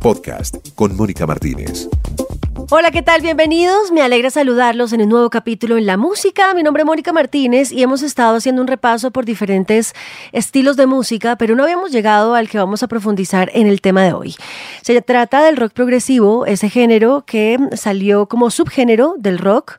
Podcast con Mónica Martínez. Hola, ¿qué tal? Bienvenidos. Me alegra saludarlos en un nuevo capítulo en la música. Mi nombre es Mónica Martínez y hemos estado haciendo un repaso por diferentes estilos de música, pero no habíamos llegado al que vamos a profundizar en el tema de hoy. Se trata del rock progresivo, ese género que salió como subgénero del rock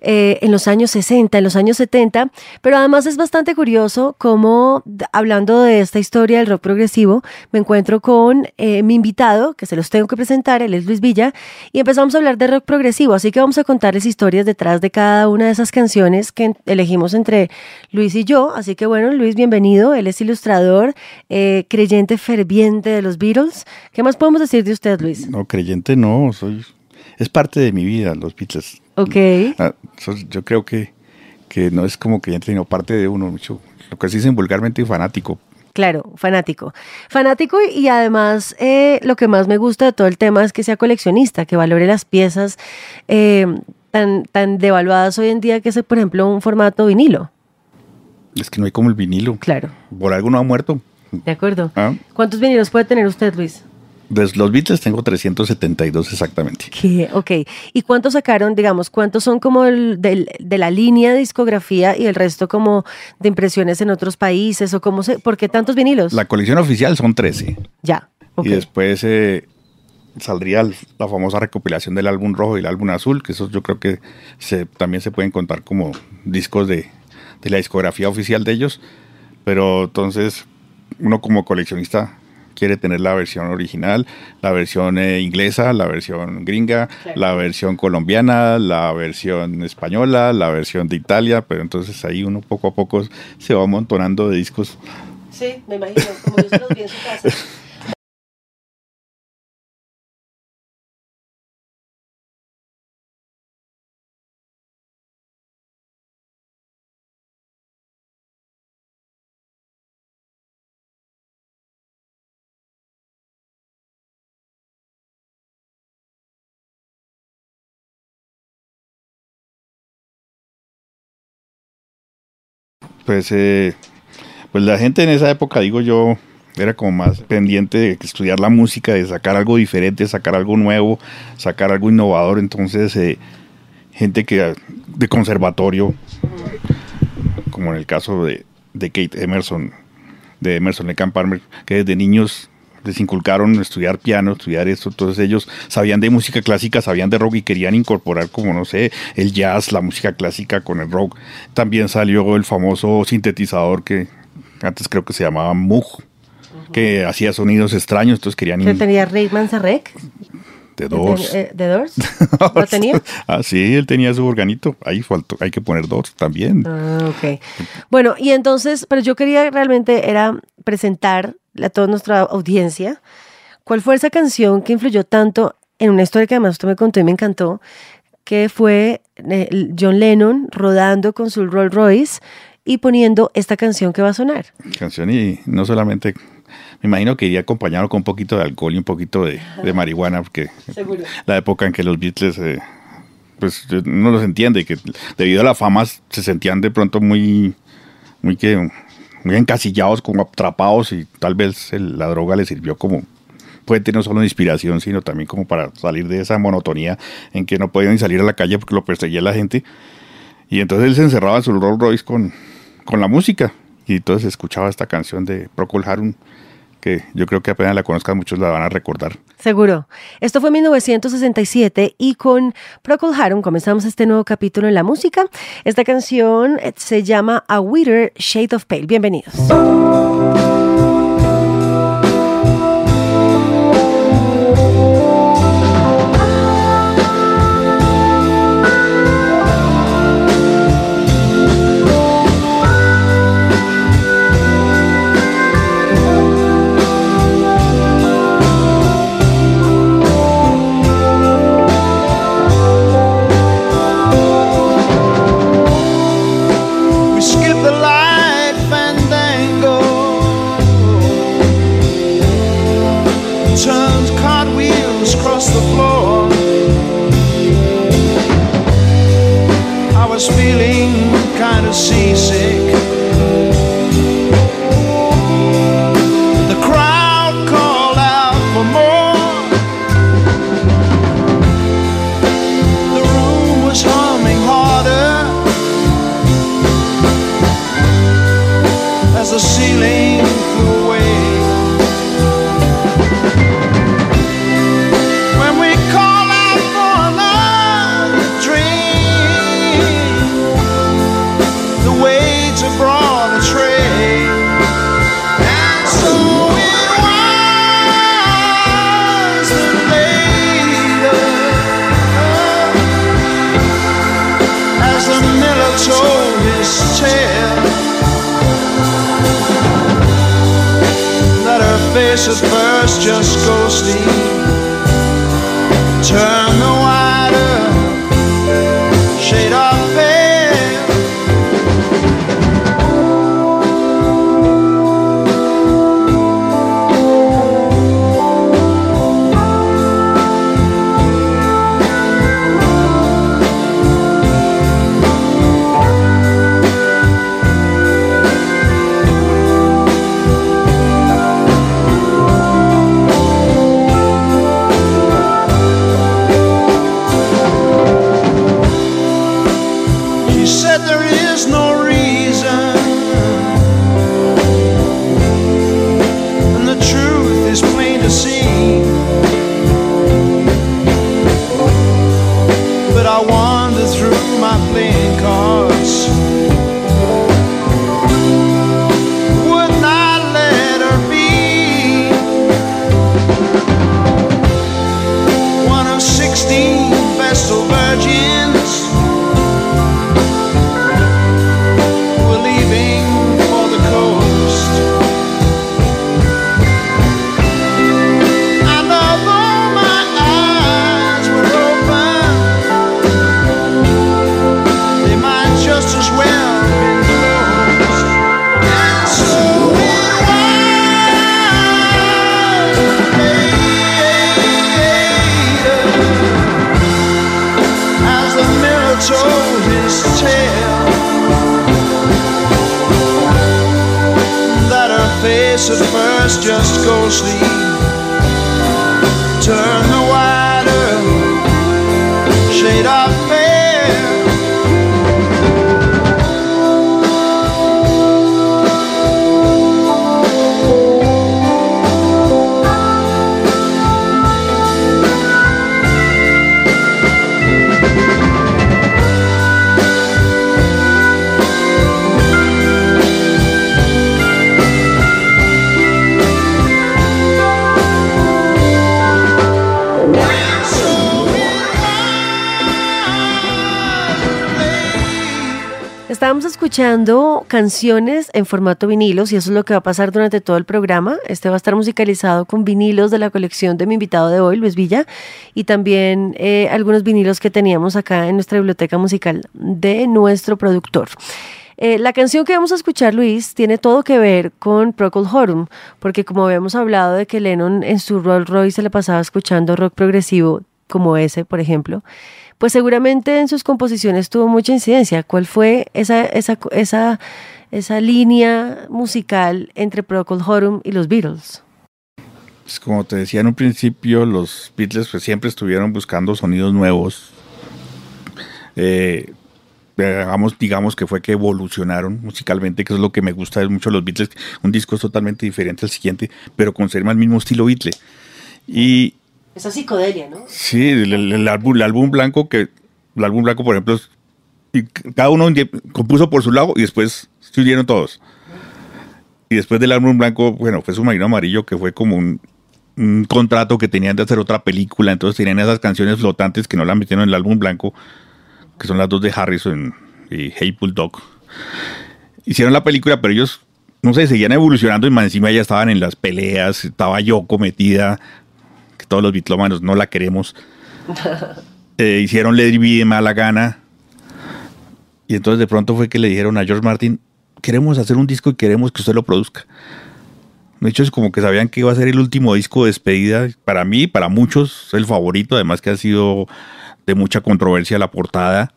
eh, en los años 60, en los años 70, pero además es bastante curioso cómo, hablando de esta historia del rock progresivo, me encuentro con eh, mi invitado, que se los tengo que presentar, él es Luis Villa, y empezamos a hablar de rock progresivo, así que vamos a contarles historias detrás de cada una de esas canciones que elegimos entre Luis y yo, así que bueno, Luis, bienvenido, él es ilustrador, eh, creyente ferviente de los Beatles. ¿Qué más podemos decir de usted, Luis? No, creyente no, soy es parte de mi vida, los Beatles. Ok. Ah, yo creo que, que no es como que sino parte de uno, mucho, lo que se dicen vulgarmente fanático. Claro, fanático. Fanático y además eh, lo que más me gusta de todo el tema es que sea coleccionista, que valore las piezas eh, tan, tan devaluadas hoy en día que es, por ejemplo, un formato vinilo. Es que no hay como el vinilo. Claro. Por algo no ha muerto. De acuerdo. ¿Ah? ¿Cuántos vinilos puede tener usted, Luis? De los Beatles tengo 372 exactamente. ¿Qué? Ok. ¿Y cuántos sacaron, digamos, cuántos son como de, la línea de discografía y el resto como de impresiones en otros países o cómo se, ¿por qué tantos vinilos? La colección oficial son 13. Ya. Y después eh, saldría la famosa recopilación del álbum rojo y el álbum azul, que esos yo creo que se, también se pueden contar como discos de, de la discografía oficial de ellos. Pero entonces uno como coleccionista quiere tener la versión original, la versión eh, inglesa, la versión gringa, la versión colombiana, la versión española, la versión de Italia, pero entonces ahí uno poco a poco se va amontonando de discos. Sí, me imagino, como yo se los vi en su casa. Pues, eh, pues la gente en esa época, digo yo, era como más pendiente de estudiar la música, de sacar algo diferente, sacar algo nuevo, sacar algo innovador. Entonces, eh, gente que de conservatorio, como en el caso de, de Kate Emerson, de Emerson Lake Palmer, que desde niños les inculcaron estudiar piano, estudiar esto, todos ellos sabían de música clásica, sabían de rock y querían incorporar como, no sé, el jazz, la música clásica con el rock. También salió el famoso sintetizador que antes creo que se llamaba Moog, que hacía sonidos extraños, entonces querían... ¿Que tenía Ray Manzarek? De Doors. ¿De, de Doors? ¿Lo tenía? ah, sí, él tenía su organito. Ahí faltó, hay que poner Doors también. Ah, ok. Bueno, y entonces, pero yo quería realmente era presentar a toda nuestra audiencia, ¿cuál fue esa canción que influyó tanto en una historia que además usted me contó y me encantó, que fue eh, John Lennon rodando con su Rolls Royce y poniendo esta canción que va a sonar? Canción y no solamente me imagino que iría acompañado con un poquito de alcohol y un poquito de, marihuana, porque la época en que los Beatles, eh, pues no los entiende, que debido a la fama se sentían de pronto muy, muy que muy encasillados, como atrapados y tal vez la droga les sirvió como puede no solo de inspiración, sino también como para salir de esa monotonía en que no podían ni salir a la calle porque lo perseguía la gente. Y entonces él se encerraba en su Rolls Royce con, con la música. Y entonces escuchaba esta canción de Procol Harum que yo creo que apenas la conozcan muchos la van a recordar. Seguro. Esto fue en 1967 y con Procol Harum comenzamos este nuevo capítulo en la música. Esta canción eh, se llama A Witter Shade of Pale. Bienvenidos. Escuchando canciones en formato vinilos y eso es lo que va a pasar durante todo el programa. Este va a estar musicalizado con vinilos de la colección de mi invitado de hoy, Luis Villa, y también eh, algunos vinilos que teníamos acá en nuestra biblioteca musical de nuestro productor. Eh, la canción que vamos a escuchar, Luis, tiene todo que ver con Procol Harum, porque como habíamos hablado de que Lennon en su Rolls Royce se le pasaba escuchando rock progresivo como ese, por ejemplo, pues seguramente en sus composiciones tuvo mucha incidencia. ¿Cuál fue esa, esa, esa, esa línea musical entre Procol Harum y los Beatles? Pues como te decía en un principio, los Beatles pues, siempre estuvieron buscando sonidos nuevos. Eh, digamos, que fue que evolucionaron musicalmente, que es lo que me gusta mucho los Beatles. Un disco es totalmente diferente al siguiente, pero conserva el mismo estilo Beatle. Y Esa psicodelia, ¿no? Sí, el, álbum, blanco, que el álbum blanco, por ejemplo, y cada uno compuso por su lado y después se unieron todos. Y después del álbum blanco, bueno, fue Submarino Amarillo, que fue como un, contrato que tenían de hacer otra película, entonces tenían esas canciones flotantes que no las metieron en el álbum blanco, que son las dos de Harrison y Hey Bulldog. Hicieron la película, pero ellos, no sé, seguían evolucionando y más encima ya estaban en las peleas, estaba Yoko metida, todos los bitlómanos no la queremos. Eh, hicieron It Be de mala gana. Y entonces de pronto fue que le dijeron a George Martin, queremos hacer un disco y queremos que usted lo produzca. De hecho, es como que sabían que iba a ser el último disco de despedida. Para mí, para muchos, el favorito. Además que ha sido de mucha controversia la portada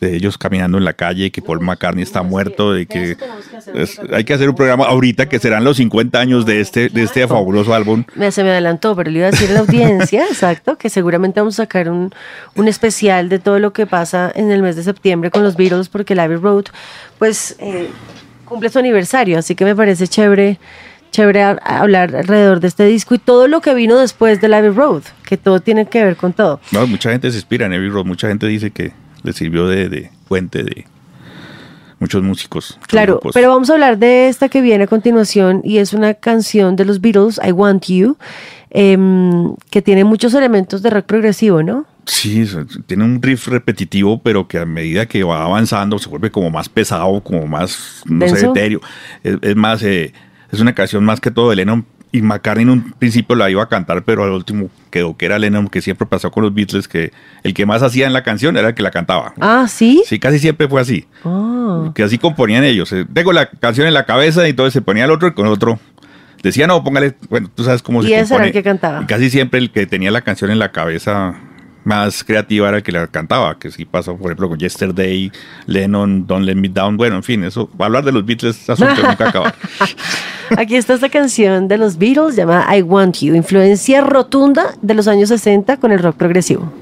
de ellos caminando en la calle, que Paul McCartney está muerto, de que es- hay que hacer un programa ahorita que serán los 50 años de este, de este fabuloso álbum. Me, se me adelantó, pero le iba a decir a la audiencia, exacto, que seguramente vamos a sacar un, un especial de todo lo que pasa en el mes de septiembre con los Beatles, porque el Abbey Road, pues, eh, cumple su aniversario, así que me parece chévere, chévere hablar alrededor de este disco y todo lo que vino después de Abbey Road, que todo tiene que ver con todo. No, mucha gente se inspira en Abbey Road, mucha gente dice que le sirvió de, de fuente de muchos músicos. muchos Claro, grupos. pero vamos a hablar de esta que viene a continuación y es una canción de los Beatles, I Want You, em, que tiene muchos elementos de rock progresivo, ¿no? Sí, tiene un riff repetitivo, pero que a medida que va avanzando se vuelve como más pesado, como más, no sé, etéreo. Es, es más, eh, es una canción más que todo de Lennon. Y McCartney en un principio la iba a cantar, pero al último quedó que era Lennon, que siempre pasó con los Beatles, que el que más hacía en la canción era el que la cantaba. Ah, ¿sí? Sí, casi siempre fue así. Ah. Que así componían ellos. Eh, Tengo la canción en la cabeza y entonces se ponía el otro y con el otro. Decía, no, póngale, bueno, tú sabes cómo Y se ese era el que cantaba. Y casi siempre el que tenía la canción en la cabeza más creativa era que la cantaba, que sí pasó, por ejemplo, con Yesterday, Lennon, Don't Let Me Down. Bueno, en fin, eso, hablar de los Beatles, es asunto nunca acabar. Aquí está esta canción de los Beatles llamada I Want You, influencia rotunda de los años 60 con el rock progresivo.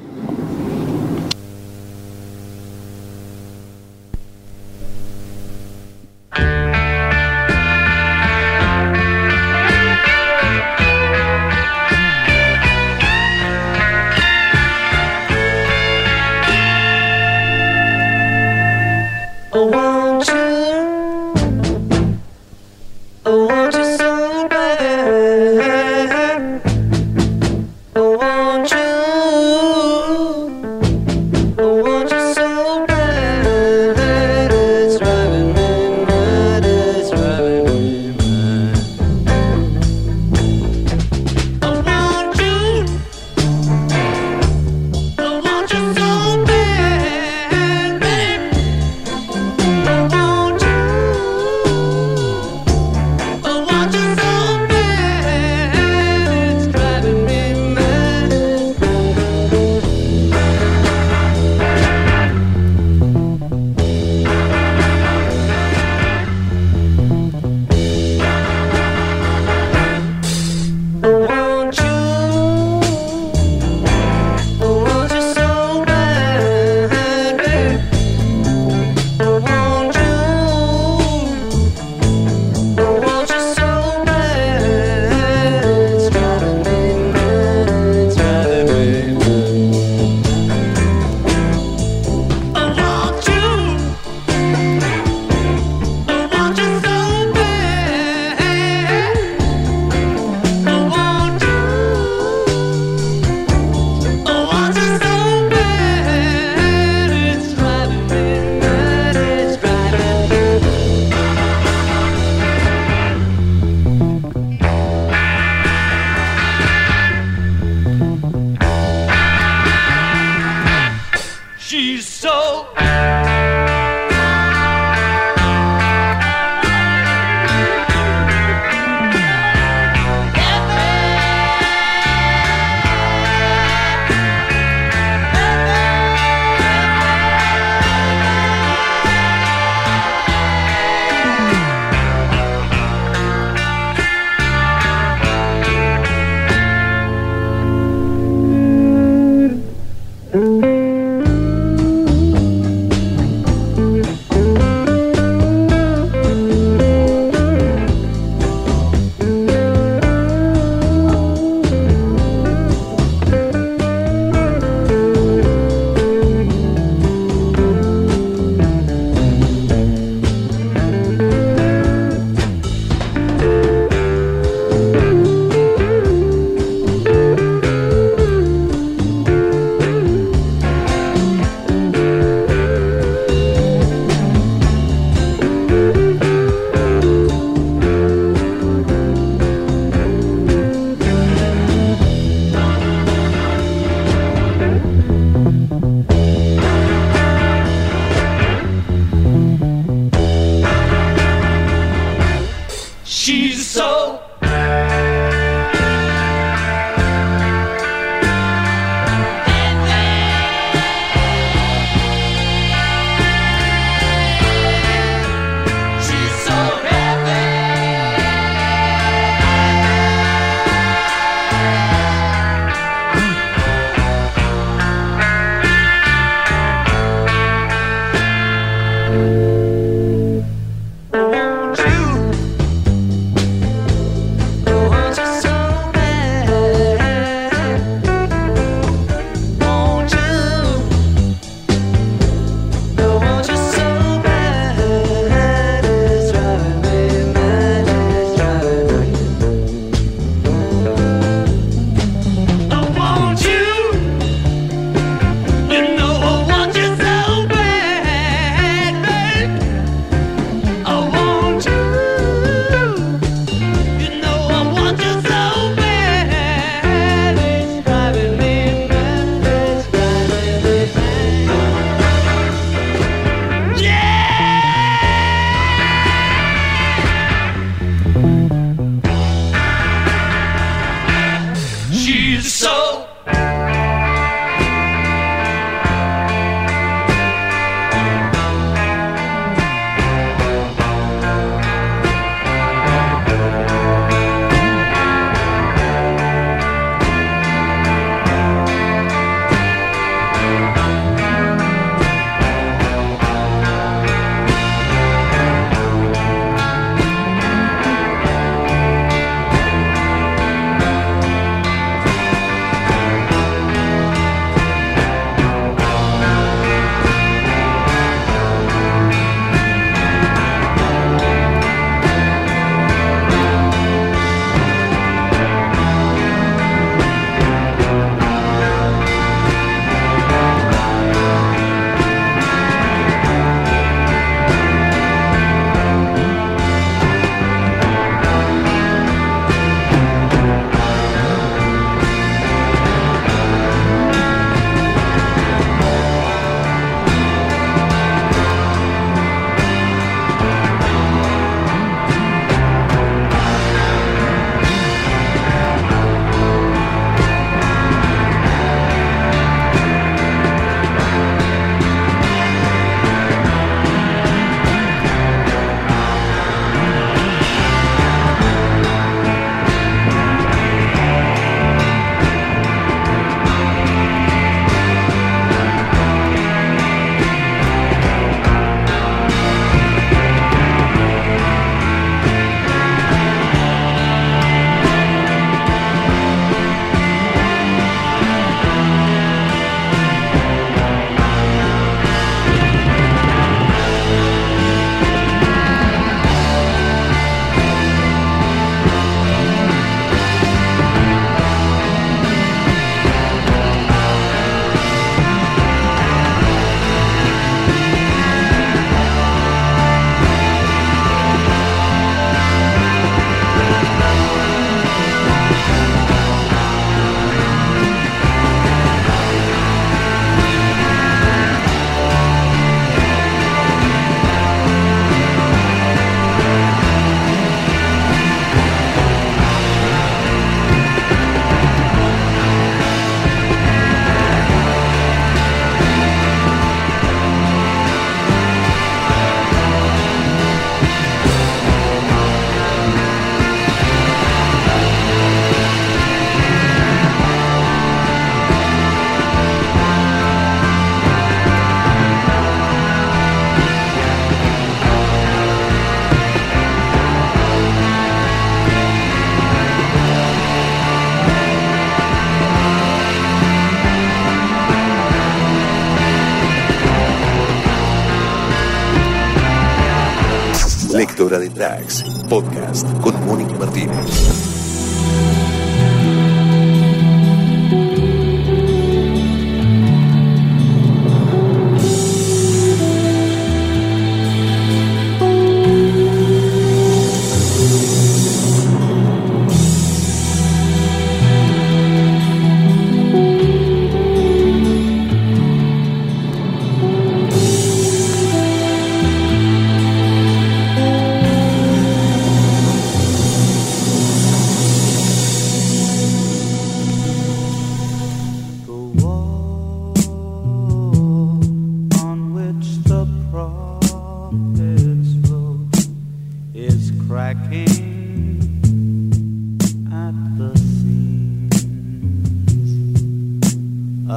Podcast con Mónica Martínez.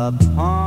Upon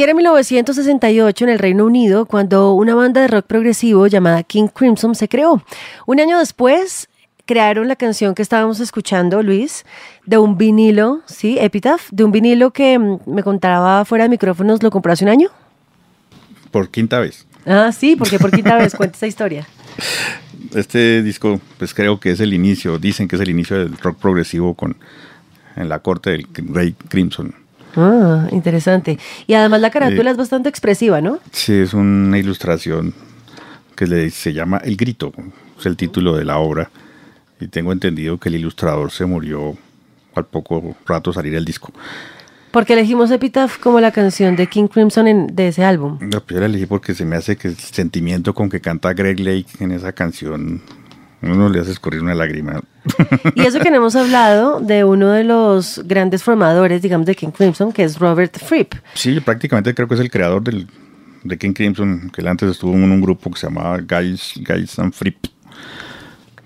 Y era 1968 en el Reino Unido cuando una banda de rock progresivo llamada King Crimson se creó. Un año después crearon la canción que estábamos escuchando, Luis, de un vinilo, ¿sí? Epitaph, de un vinilo que mm, me contaba fuera de micrófonos, ¿lo compró hace un año? Por quinta vez. Ah, sí, porque por quinta vez cuenta esa historia. Este disco, pues creo que es el inicio, dicen que es el inicio del rock progresivo con en la corte del Rey Crimson. Ah, interesante. Y además la carátula es bastante expresiva, ¿no? Sí, es una ilustración que le, se llama El Grito, es el título de la obra. Y tengo entendido que el ilustrador se murió al poco rato salir el disco. Porque elegimos Epitaph como la canción de King Crimson en- de ese álbum. No, pues yo la elegí porque se me hace que el sentimiento con que canta Greg Lake en esa canción, uno le hace escurrir una lágrima. Y eso que no hemos hablado de uno de los grandes formadores, digamos, de King Crimson, que es Robert Fripp. Sí, prácticamente creo que es el creador del, de King Crimson, que él antes estuvo en un grupo que se llamaba Guys, Guys and Fripp.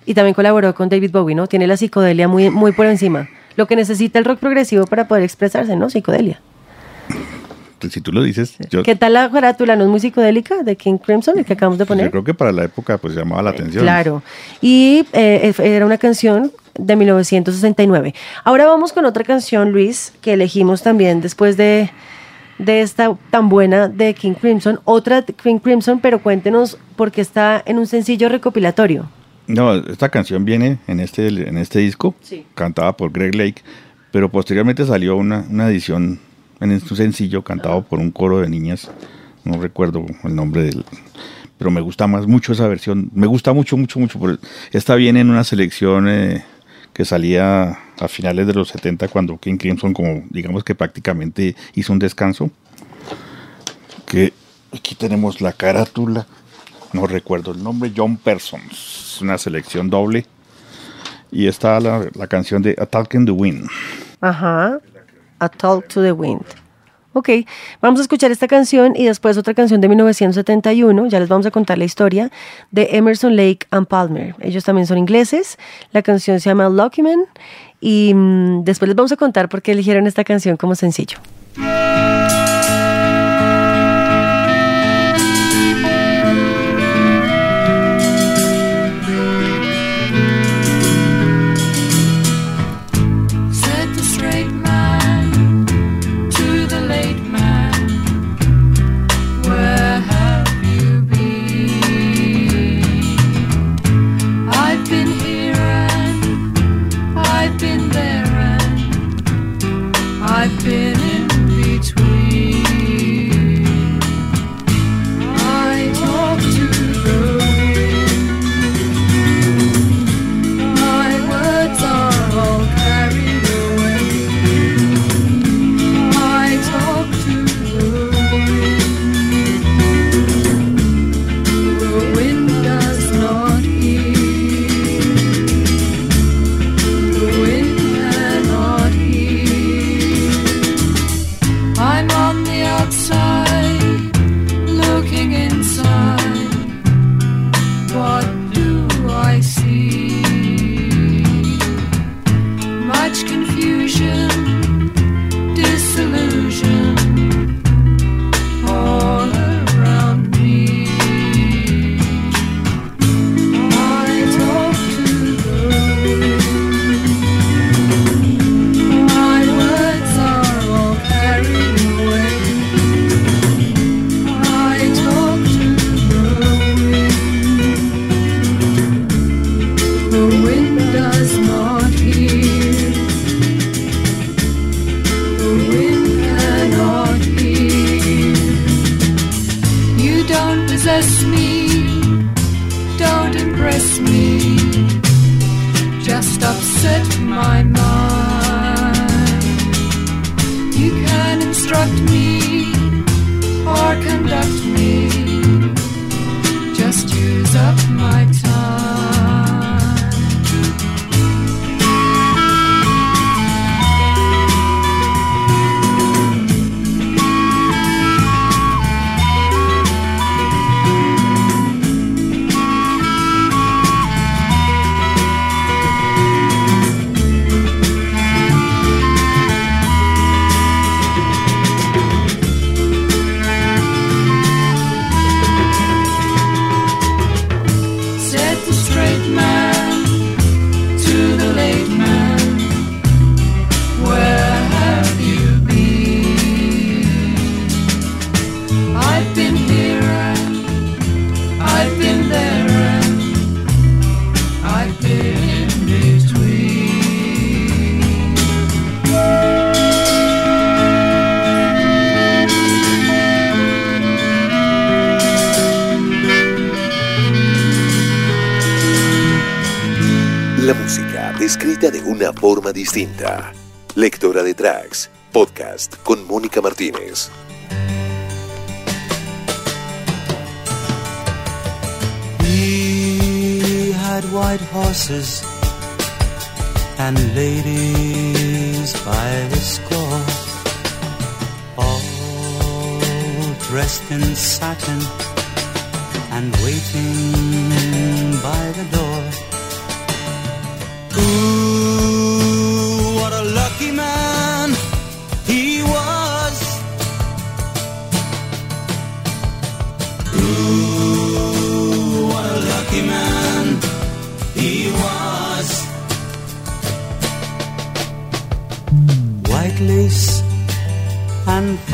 Y también colaboró con David Bowie, ¿no? Tiene la psicodelia muy, muy por encima. Lo que necesita el rock progresivo para poder expresarse, ¿no? Psicodelia. Pues, si tú lo dices, yo, ¿Qué tal la carátula? ¿No es muy psicodélica de King Crimson, el que acabamos de yo poner? creo que para la época pues llamaba la atención. Claro. Y eh, era una canción de 1969. Ahora vamos con otra canción, Luis, que elegimos también después de, de esta tan buena de King Crimson. Otra de King Crimson, pero cuéntenos por qué está en un sencillo recopilatorio. No, esta canción viene en este, en este disco, Sí. cantada por Greg Lake, pero posteriormente salió una, una edición en un sencillo cantado por un coro de niñas, no recuerdo el nombre del, pero me gusta más mucho esa versión, me gusta mucho, mucho, mucho. por- Esta viene en una selección eh, que salía a finales de los 70 cuando King Crimson como digamos que prácticamente hizo un descanso. Que aquí tenemos la carátula, no recuerdo el nombre, John Persons, una selección doble. Y está la, la canción de A Talk in the Wind. Ajá. A Talk to the Wind. Ok, vamos a escuchar esta canción y después otra canción de 1971, ya les vamos a contar la historia, de Emerson Lake and Palmer. Ellos también son ingleses, la canción se llama Lucky Man y mm, después les vamos a contar por qué eligieron esta canción como sencillo. distinta. Lectora de Tracks, podcast con Mónica Martínez. We had white horses and ladies by the score, all dressed in satin and waiting by the door. Ooh.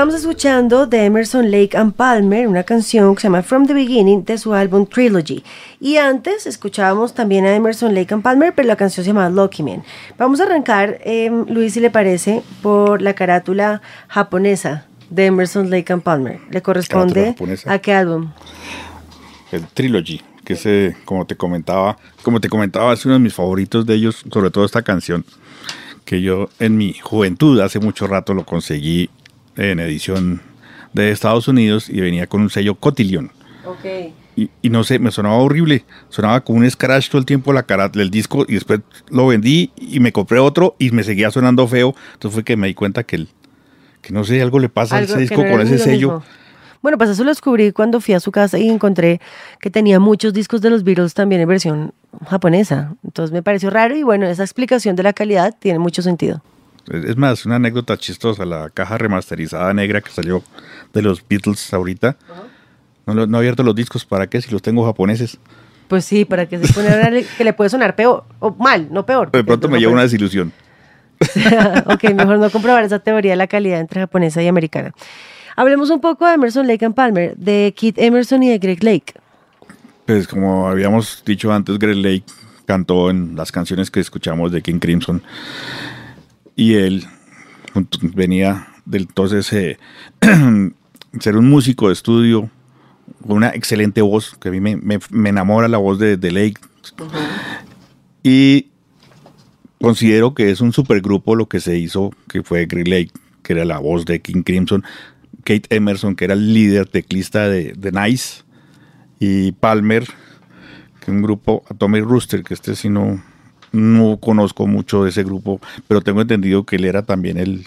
Estábamos escuchando de Emerson Lake and Palmer una canción que se llama From the Beginning de su álbum Trilogy. Y antes escuchábamos también a Emerson Lake and Palmer, pero la canción se llama Lucky Man. Vamos a arrancar, eh, Luis, si le parece, por la carátula japonesa de Emerson Lake and Palmer. ¿Le corresponde a qué álbum? el Trilogy, que es, eh, como te comentaba, como te comentaba, es uno de mis favoritos de ellos, sobre todo esta canción, que yo en mi juventud, hace mucho rato, lo conseguí en edición de Estados Unidos y venía con un sello Cotillion. Ok. Y, y no sé, me sonaba horrible, sonaba como un scratch todo el tiempo la cara del disco y después lo vendí y me compré otro y me seguía sonando feo, entonces fue que me di cuenta que, el, que no sé, algo le pasa a Algo ese que disco no con ese lo sello. mismo. Bueno, pues eso lo descubrí cuando fui a su casa y encontré que tenía muchos discos de los Beatles también en versión japonesa. Entonces me pareció raro y bueno, esa explicación de la calidad tiene mucho sentido. Es más, una anécdota chistosa, la caja remasterizada negra que salió de los Beatles ahorita. No, no he abierto los discos, ¿para qué? Si los tengo japoneses. Pues sí, para que se pone que le puede sonar peor o mal, no peor. De pronto me lleva una desilusión. ok, mejor no comprobar esa teoría de la calidad entre japonesa y americana. Hablemos un poco de Emerson Lake and Palmer, de Keith Emerson y de Greg Lake. Pues como habíamos dicho antes, Greg Lake cantó en las canciones que escuchamos de King Crimson. Y él venía del entonces eh, ser un músico de estudio con una excelente voz, que a mí me, me- me enamora la voz de, de Lake. Y considero que es un supergrupo lo que se hizo, que fue Green Lake, que era la voz de King Crimson, Kate Emerson, que era el líder teclista de, de Nice, y Palmer, que es un grupo, Atomic Rooster, que este sí no, no conozco mucho de ese grupo, pero tengo entendido que él era también el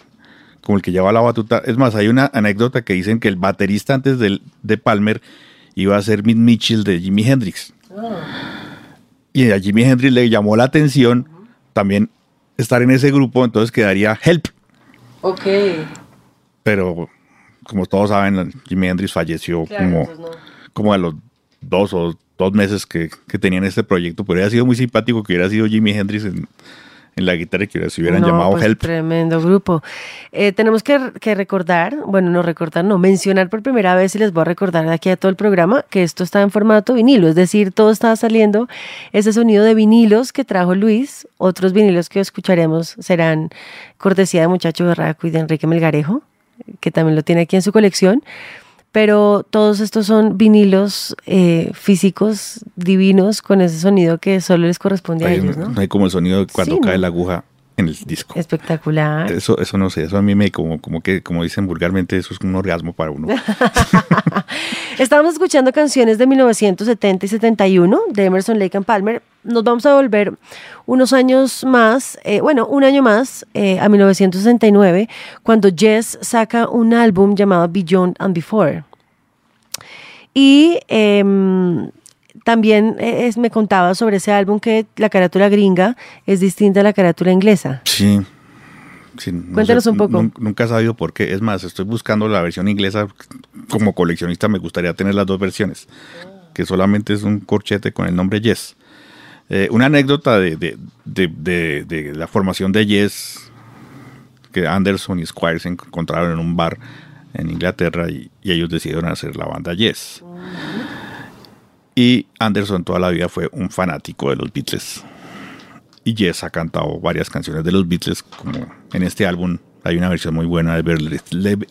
como el que lleva la batuta. Es más, hay una anécdota que dicen que el baterista antes del- de Palmer iba a ser Mick Mitchell de Jimi Hendrix. Y a Jimi Hendrix le llamó la atención también estar en ese grupo, entonces quedaría Help. Ok. Pero como todos saben, Jimi Hendrix falleció como, como a los dos o dos meses que, que tenían este proyecto. Pero hubiera sido muy simpático que hubiera sido Jimi Hendrix en, en la guitarra y que se hubieran No, llamado pues, Help. Tremendo grupo. Eh, tenemos que, que recordar, bueno, no recordar, no, mencionar por primera vez y les voy a recordar de aquí a todo el programa que esto está en formato vinilo, es decir, todo está saliendo ese sonido de vinilos que trajo Luis. Otros vinilos que escucharemos serán cortesía de Muchacho Berraco y de Enrique Melgarejo, que también lo tiene aquí en su colección. Pero todos estos son vinilos eh, físicos divinos con ese sonido que solo les corresponde a ellos, ¿no? no hay como el sonido de cuando Sí, cae ¿no? la aguja en el disco. Espectacular. Eso, eso no sé, eso a mí me como, como que, como dicen vulgarmente, eso es un orgasmo para uno. Estábamos escuchando canciones de 1970 y 71 de Emerson Lake and Palmer. Nos vamos a volver unos años más, eh, bueno, un año más, eh, a 1969, cuando Jess saca un álbum llamado Beyond and Before. Y em, también eh, es- me contaba sobre ese álbum que la carátula gringa es distinta a la carátula inglesa. Sí. Sí, no Cuéntanos un poco. nun- Nunca he sabido por qué. Es más, estoy buscando la versión inglesa. Como coleccionista me gustaría tener las dos versiones. Que solamente es un corchete con el nombre Yes. Eh, una anécdota de, de- de- de- de la formación de Yes. Que Anderson y Squire se encontraron en un bar en Inglaterra y, y ellos decidieron hacer la banda Yes. Y Anderson toda la vida fue un fanático de los Beatles. Y Jess ha cantado varias canciones de los Beatles, como en este álbum hay una versión muy buena de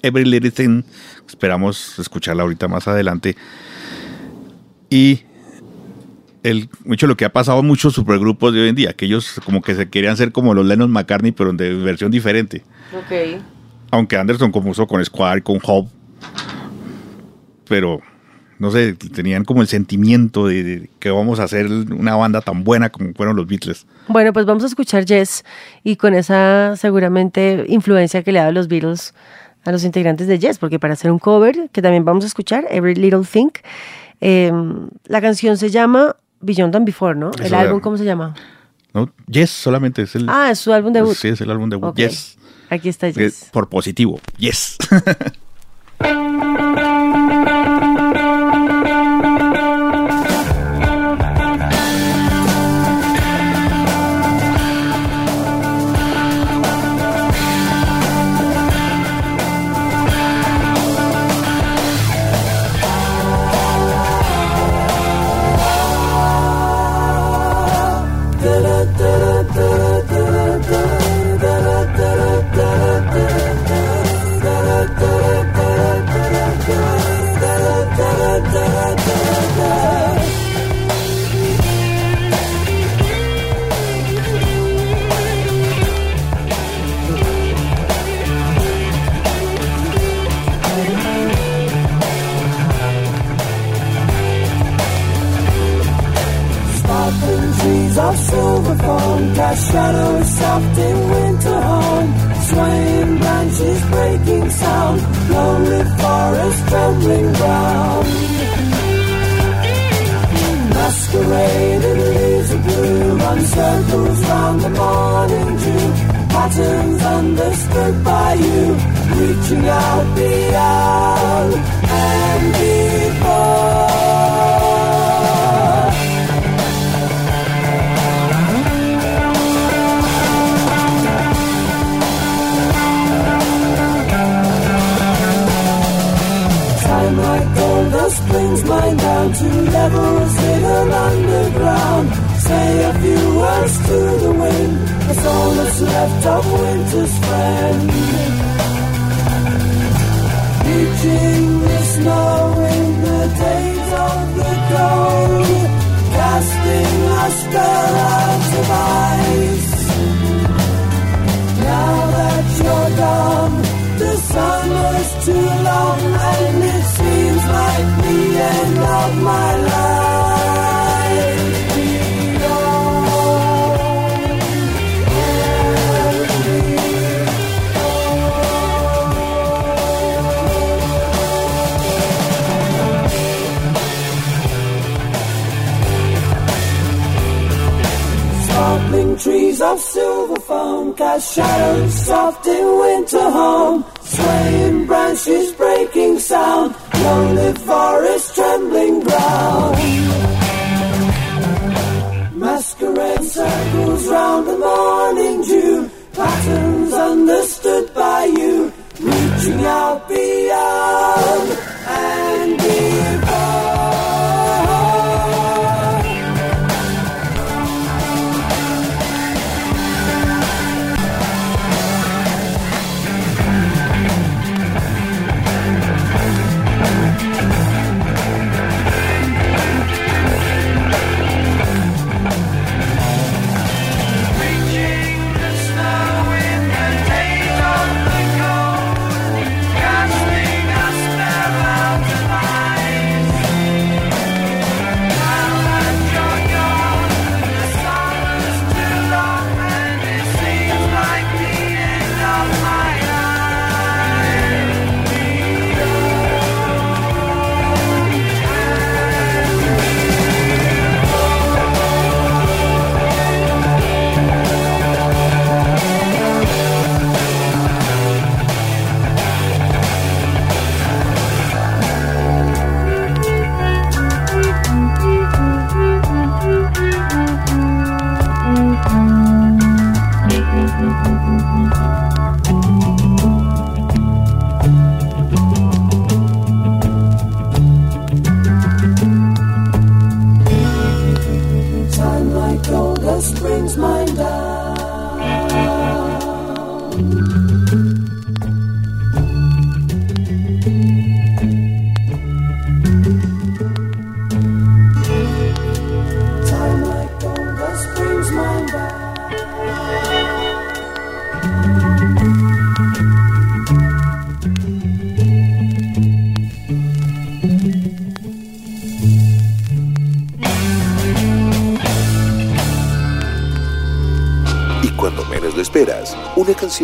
Every Little, Thing. Esperamos escucharla ahorita más adelante. Y el, mucho lo que ha pasado en muchos supergrupos de hoy en día, que ellos como que se querían ser como los Lennon McCartney, pero de versión diferente. Aunque Anderson compuso con Squire, con Hope, pero no sé, tenían como el sentimiento de, de que vamos a hacer una banda tan buena como fueron los Beatles. Bueno, pues vamos a escuchar Jess y con esa seguramente influencia que le ha dado los Beatles a los integrantes de Jess, porque para hacer un cover, que también vamos a escuchar, Every Little Thing, eh, la canción se llama Beyond and Before, ¿no? El álbum. ¿cómo se llama? ¿no? Yes, solamente es el. Ah, es su álbum debut. Sí, es el álbum debut. Ok. Yes. Aquí está Que- Jess. Por positivo. Yes.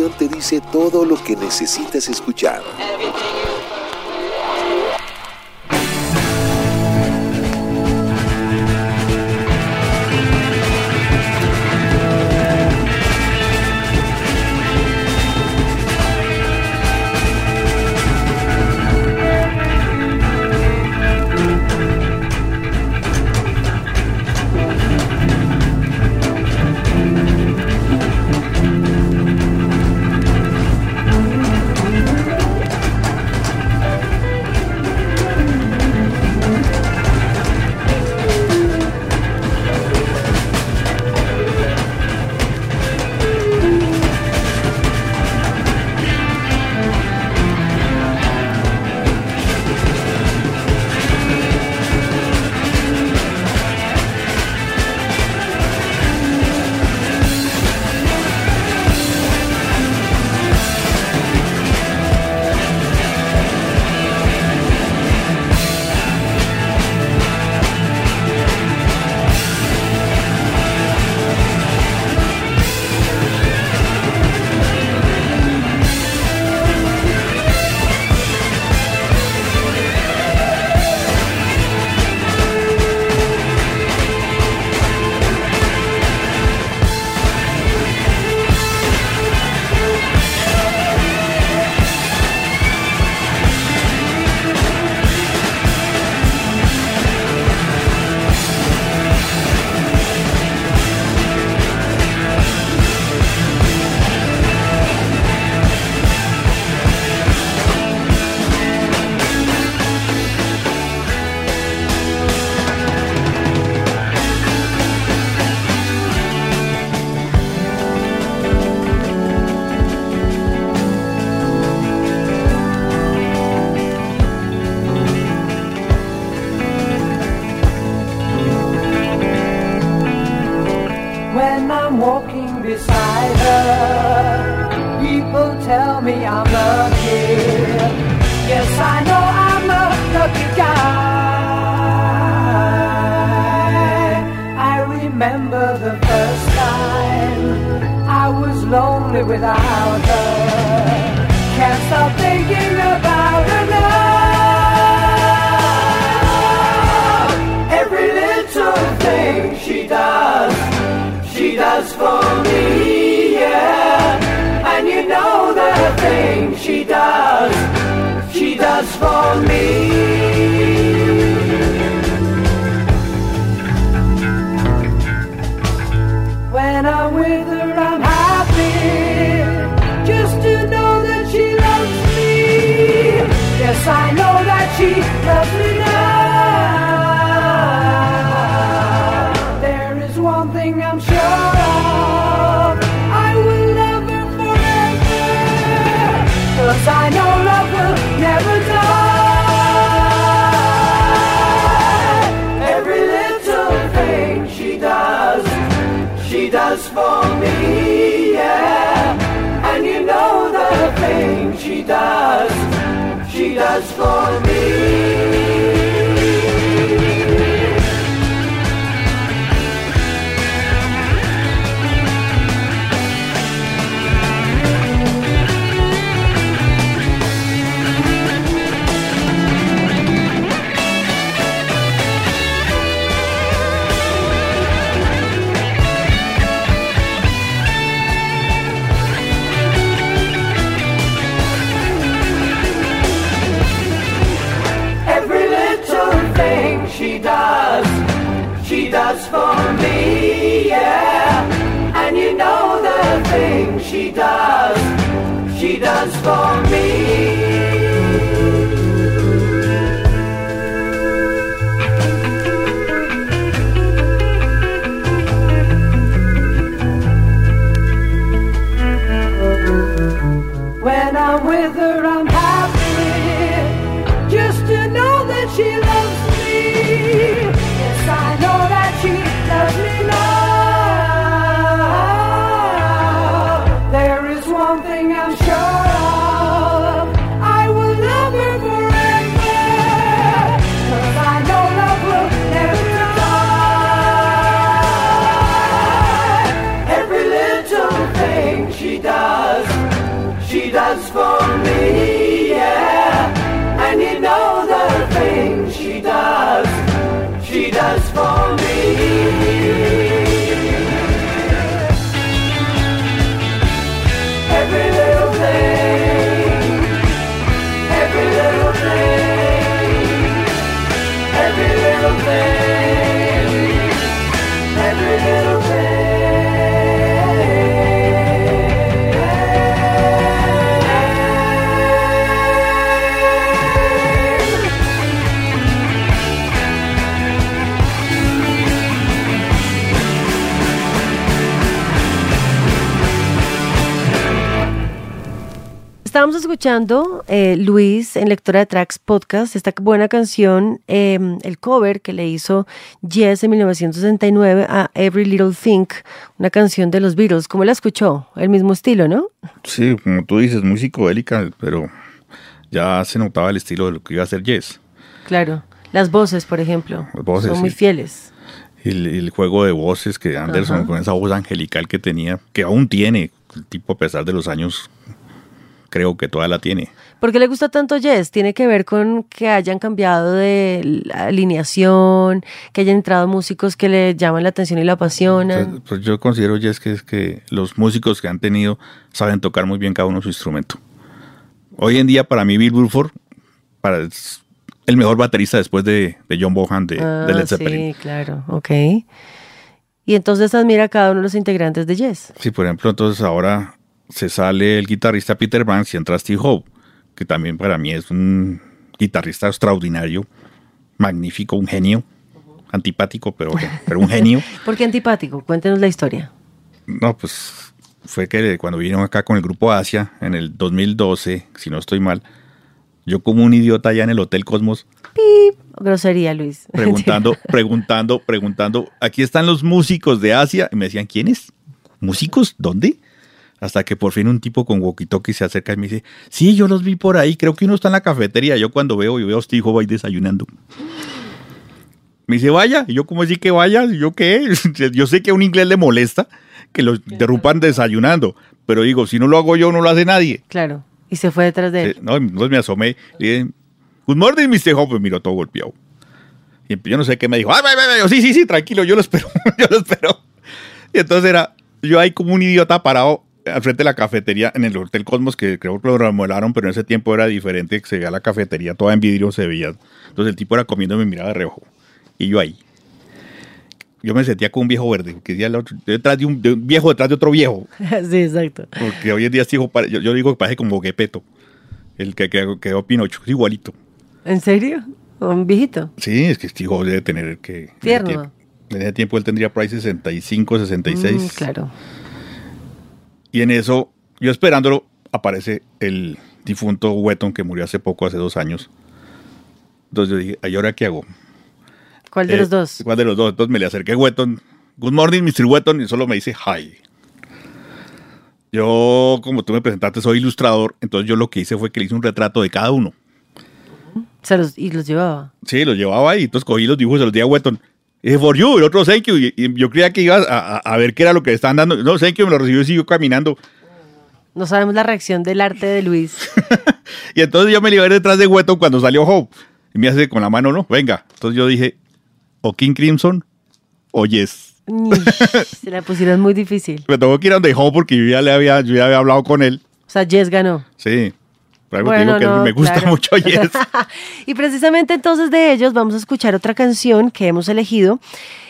te dice todo lo que necesitas escuchar. Does for me, yeah. And you know the thing she does, she does for me. Does for me. transform. Escuchando eh, Luis en Lectora de Tracks Podcast, esta buena canción, eh, el cover que le hizo Yes en 1969 a Every Little Thing, una canción de los Beatles. ¿Cómo la escuchó? El mismo estilo, ¿no? Sí, como tú dices, muy psicodélica, pero ya se notaba el estilo de lo que iba a hacer Yes. Claro. Las voces, por ejemplo, Las voces, son muy sí. fieles. El, el juego de voces que Anderson, Ajá. con esa voz angelical que tenía, que aún tiene, el tipo a pesar de los años, creo que todavía la tiene. ¿Por qué le gusta tanto Yes? ¿Tiene que ver con que hayan cambiado de alineación, que hayan entrado músicos que le llaman la atención y la apasionan? Pues, pues yo considero Yes que es que los músicos que han tenido saben tocar muy bien cada uno su instrumento. Hoy en día para mí Bill Bruford para es el mejor baterista después de, de John Bohan de, Ah, de Led Zeppelin. Sí, claro, ok. Y entonces admira a cada uno de los integrantes de Yes. Sí, por ejemplo, entonces ahora se sale el guitarrista Peter Banks y entra Steve Howe, que también para mí es un guitarrista extraordinario, magnífico, un genio, antipático, pero, pero un genio. ¿Por qué antipático? Cuéntenos la historia. No, pues fue que cuando vinieron acá con el grupo Asia en el 2012, si no estoy mal, yo como un idiota allá en el Hotel Cosmos, Pip. Grosería, Luis. preguntando, preguntando, preguntando, aquí están los músicos de Asia, y me decían, ¿quiénes? ¿Músicos? ¿Dónde? Hasta que por fin un tipo con walkie-talkie se acerca y me dice, sí, yo los vi por ahí, creo que uno está en la cafetería. Yo cuando veo, yo veo a este hijo ahí desayunando. Me dice, vaya, y yo como así que vaya, ¿Y yo qué, yo sé que a un inglés le molesta que los interrumpan desayunando, pero digo, si no lo hago yo, no lo hace nadie. Claro. Y se fue detrás de él. No, entonces me asomé y dije, Good morning, Mr. Hope. Me miró todo golpeado. Y yo no sé qué me dijo. "Ah, ve, ve, ve". Yo, sí, sí, sí, tranquilo, yo lo espero. yo lo espero. Y entonces era yo ahí como un idiota parado al frente de la cafetería en el Hotel Cosmos, que creo que lo remodelaron, pero en ese tiempo era diferente, que se veía la cafetería toda en vidrio, se veía. Entonces el tipo era comiendo y me miraba de reojo. Y yo ahí. Yo me sentía como un viejo verde, que decía detrás de un, de un viejo detrás de otro viejo. sí, exacto. Porque hoy en día hijo, pare- yo, yo digo que parece como Gepetto, el que quedó, quedó Pinocho, es igualito. ¿En serio? ¿Un viejito? Sí, es que este hijo debe tener que... en ese Tierno. tiempo- En ese tiempo él tendría por ahí 65, 66. Mm, claro. Y en eso, yo esperándolo, aparece el difunto Wetton que murió hace poco, hace dos años. Entonces yo dije, ¿y ahora qué hago? ¿Cuál de Eh, los dos? ¿Cuál de los dos? Entonces me le acerqué a Wetton. Good morning, Mr. Wetton. Y solo me dice hi. Yo, como tú me presentaste, soy ilustrador. Entonces yo lo que hice fue que le hice un retrato de cada uno. Se los, y los llevaba. Sí, los llevaba ahí. Entonces cogí los dibujos y se los di a Wetton. Y dije, for you. Y el otro, thank you. Y, y yo creía que iba a, a- a ver qué era lo que estaban dando. No, thank you. Me lo recibió y siguió caminando. No sabemos la reacción del arte de Luis. Y entonces yo me liberé detrás de Wetton cuando salió Hope. Y me hace con la mano, no, venga. Entonces yo dije, o King Crimson o Yes. Se la pusieron muy difícil. Me tocó que ir a donde Hope porque yo ya le había, yo ya había hablado con él. O sea, Jess ganó. Sí. Por algo te Bueno, digo que no, me gusta claro. mucho Yes. y precisamente entonces de ellos vamos a escuchar otra canción que hemos elegido,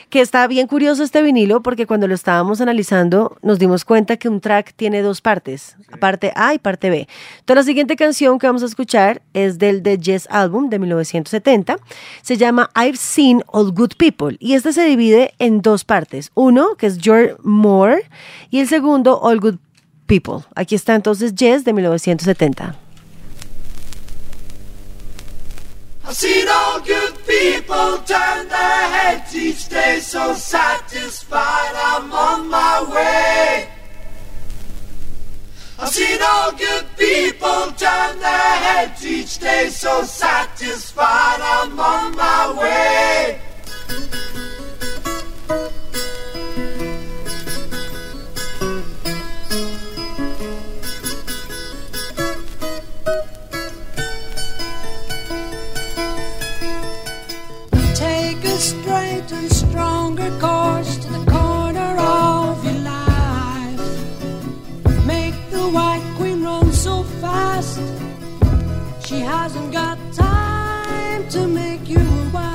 que está bien curioso este vinilo porque cuando lo estábamos analizando nos dimos cuenta que un track tiene dos partes, parte A y parte B. Entonces la siguiente canción que vamos a escuchar es del The Yes Album de 1970. Se llama I've Seen All Good People y este se divide en dos partes. Uno que es George Moore y el segundo All Good People. Aquí está entonces Yes de 1970. I've seen all good people turn their heads each day, so satisfied I'm on my way. I've seen all good people turn their heads each day, so satisfied I'm on my way. Course to the corner of your life. Make the white queen run so fast. She hasn't got time to make you a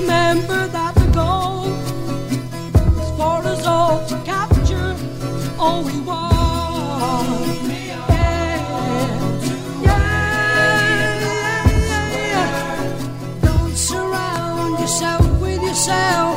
remember that the goal is for us all to capture all we want. Yeah. Yeah, yeah, yeah. Don't surround yourself with yourself.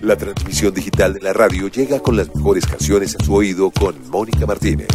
La transmisión digital de la radio llega con las mejores canciones a su oído con Mónica Martínez.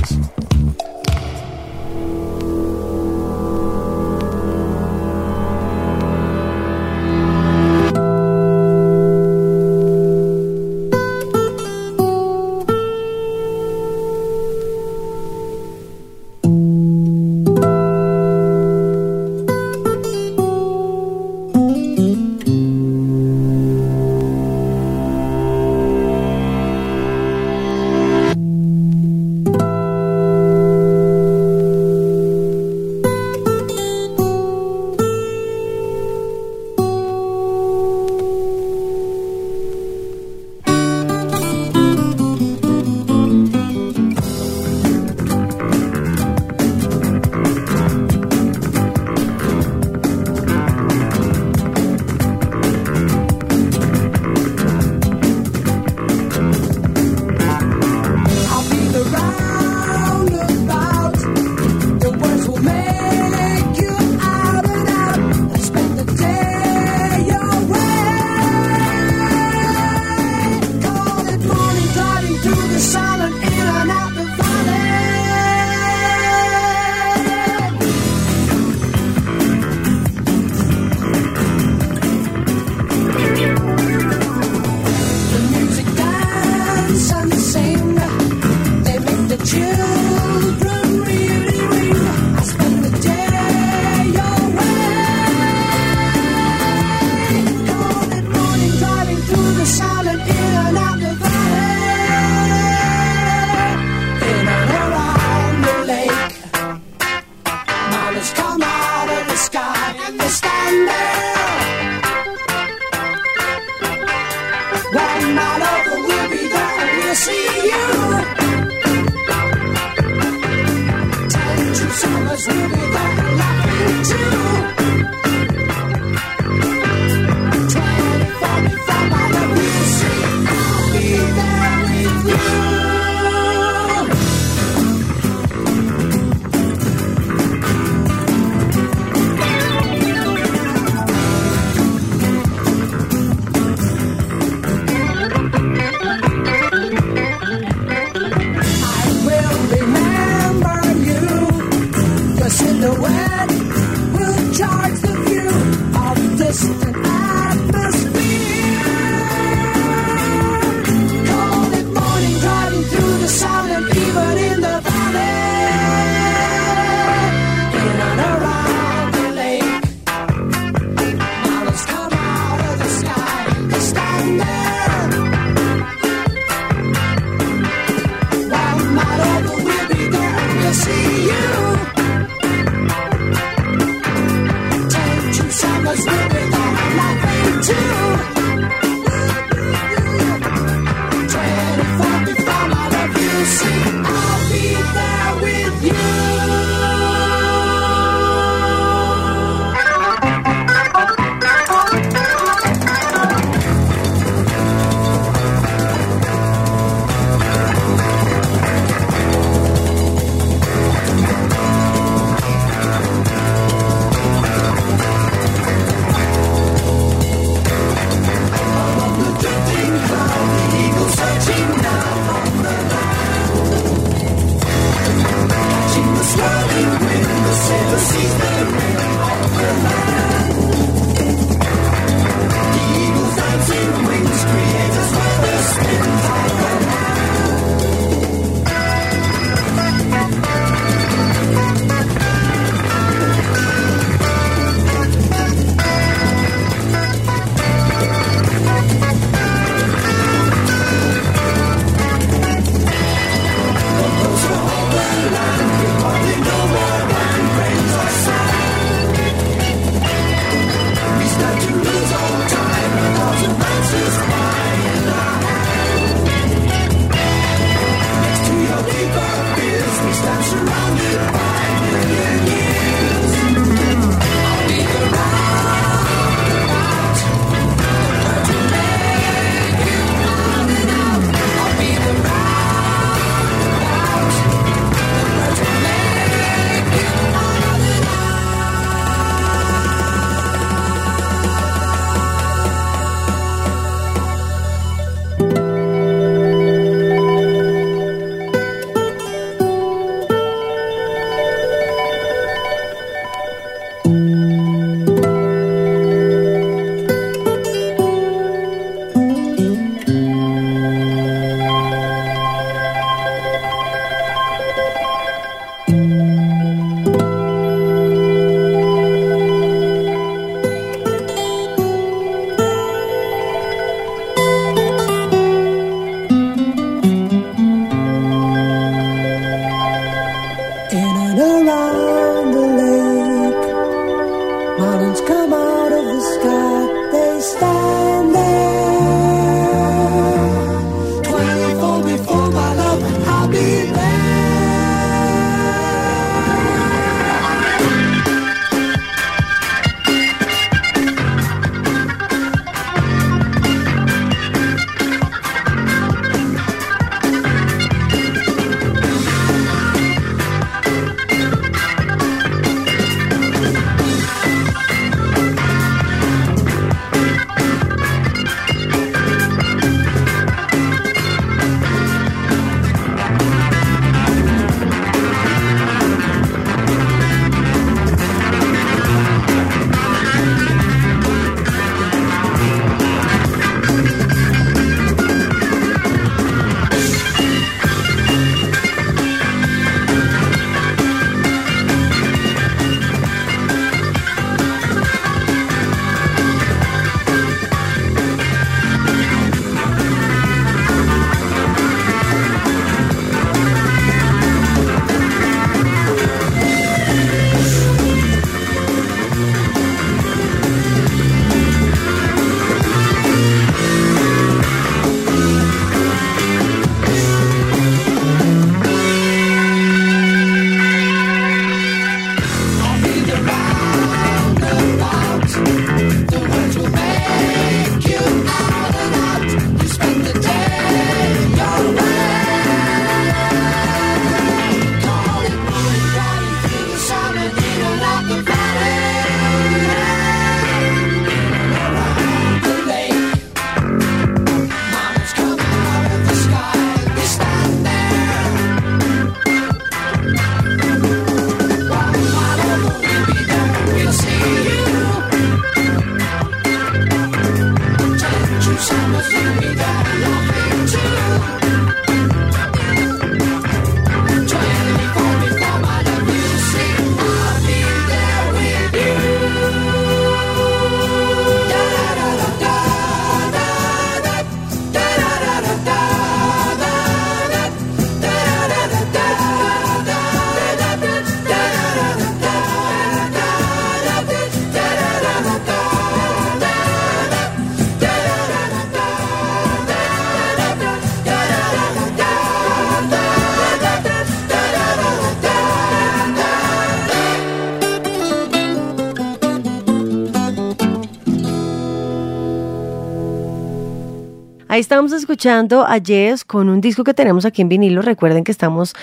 Ahí estamos escuchando a Jess con un disco que tenemos aquí en vinilo. Recuerden que estamos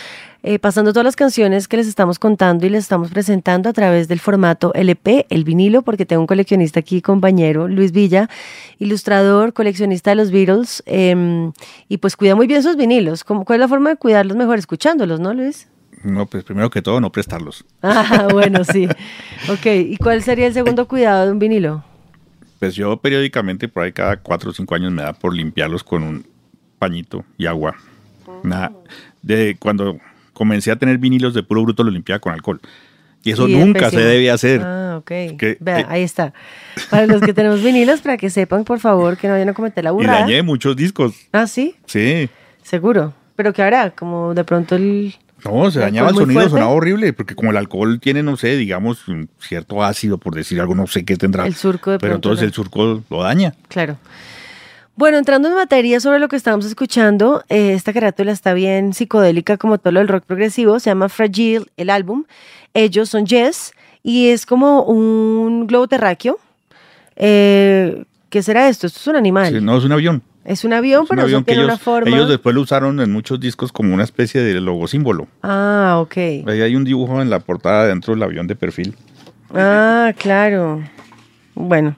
eh, pasando todas las canciones que les estamos contando y les estamos presentando a través del formato LP, el vinilo, porque tengo un coleccionista aquí, compañero, Luis Villa, ilustrador, coleccionista de los Beatles, em, y pues cuida muy bien sus vinilos. ¿Cómo- ¿Cuál es la forma de cuidarlos mejor? Escuchándolos, ¿no, Luis? No, pues primero que todo, no prestarlos. Ah, bueno, sí. Ok, ¿y cuál sería el segundo cuidado de un vinilo? Pues yo periódicamente, por ahí cada cuatro o cinco años, me da por limpiarlos con un pañito y agua. Nada, de cuando comencé a tener vinilos de puro bruto, los limpiaba con alcohol. Y eso Y es nunca se debe hacer. Ah, ok. Que- Vea, eh, ahí está. Para los que tenemos vinilos, para que sepan, por favor, que no vayan a cometer la y burrada. dañé muchos discos. Ah, sí, Sí. seguro. Pero ¿qué hará? Como de pronto el... No, se ¿El dañaba el sonido, fuerte? sonaba horrible, porque como el alcohol tiene, no sé, digamos, un cierto ácido, por decir algo, no sé qué tendrá. El surco de Pero entonces ¿no? el surco lo daña. Claro. Bueno, entrando en materia sobre lo que estamos escuchando, eh, esta carátula está bien psicodélica como todo lo del rock progresivo, se llama Fragile, el álbum. Ellos son Yes y es como un globo terráqueo. Eh, ¿Qué será esto? Esto es un animal. Sí, no, es un avión. Es un avión, Es un pero avión que tiene ellos, una forma. ellos después lo usaron en muchos discos como una especie de logo símbolo. Ah, ok. Ahí hay un dibujo en la portada dentro del avión de perfil. Ah, claro. Bueno,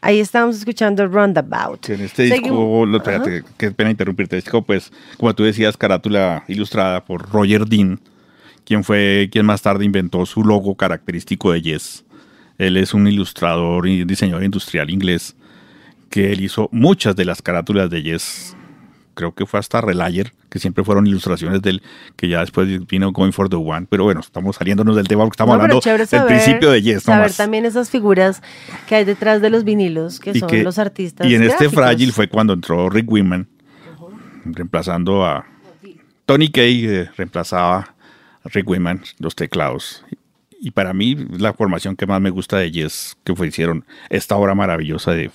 ahí estamos escuchando Roundabout. En este Segui- disco, lo, espérate, qué pena interrumpirte, este disco, pues, como tú decías, carátula ilustrada por Roger Dean, quien fue quien más tarde inventó su logo característico de Yes. Él es un ilustrador y diseñador industrial inglés que él hizo muchas de las carátulas de Yes. Creo que fue hasta Relayer, que siempre fueron ilustraciones de él, que ya después vino Going for the One. Pero bueno, estamos saliéndonos del tema porque estamos No, hablando del saber- principio de Yes. Saber nomás. también esas figuras que hay detrás de los vinilos, que Y son que- los artistas. Y en este. Fragile fue cuando entró Rick Wiman, reemplazando a Tony Kay, eh, reemplazaba a Rick Wiman los teclados. Y para mí, la formación que más me gusta de Yes, que fue, hicieron esta obra maravillosa de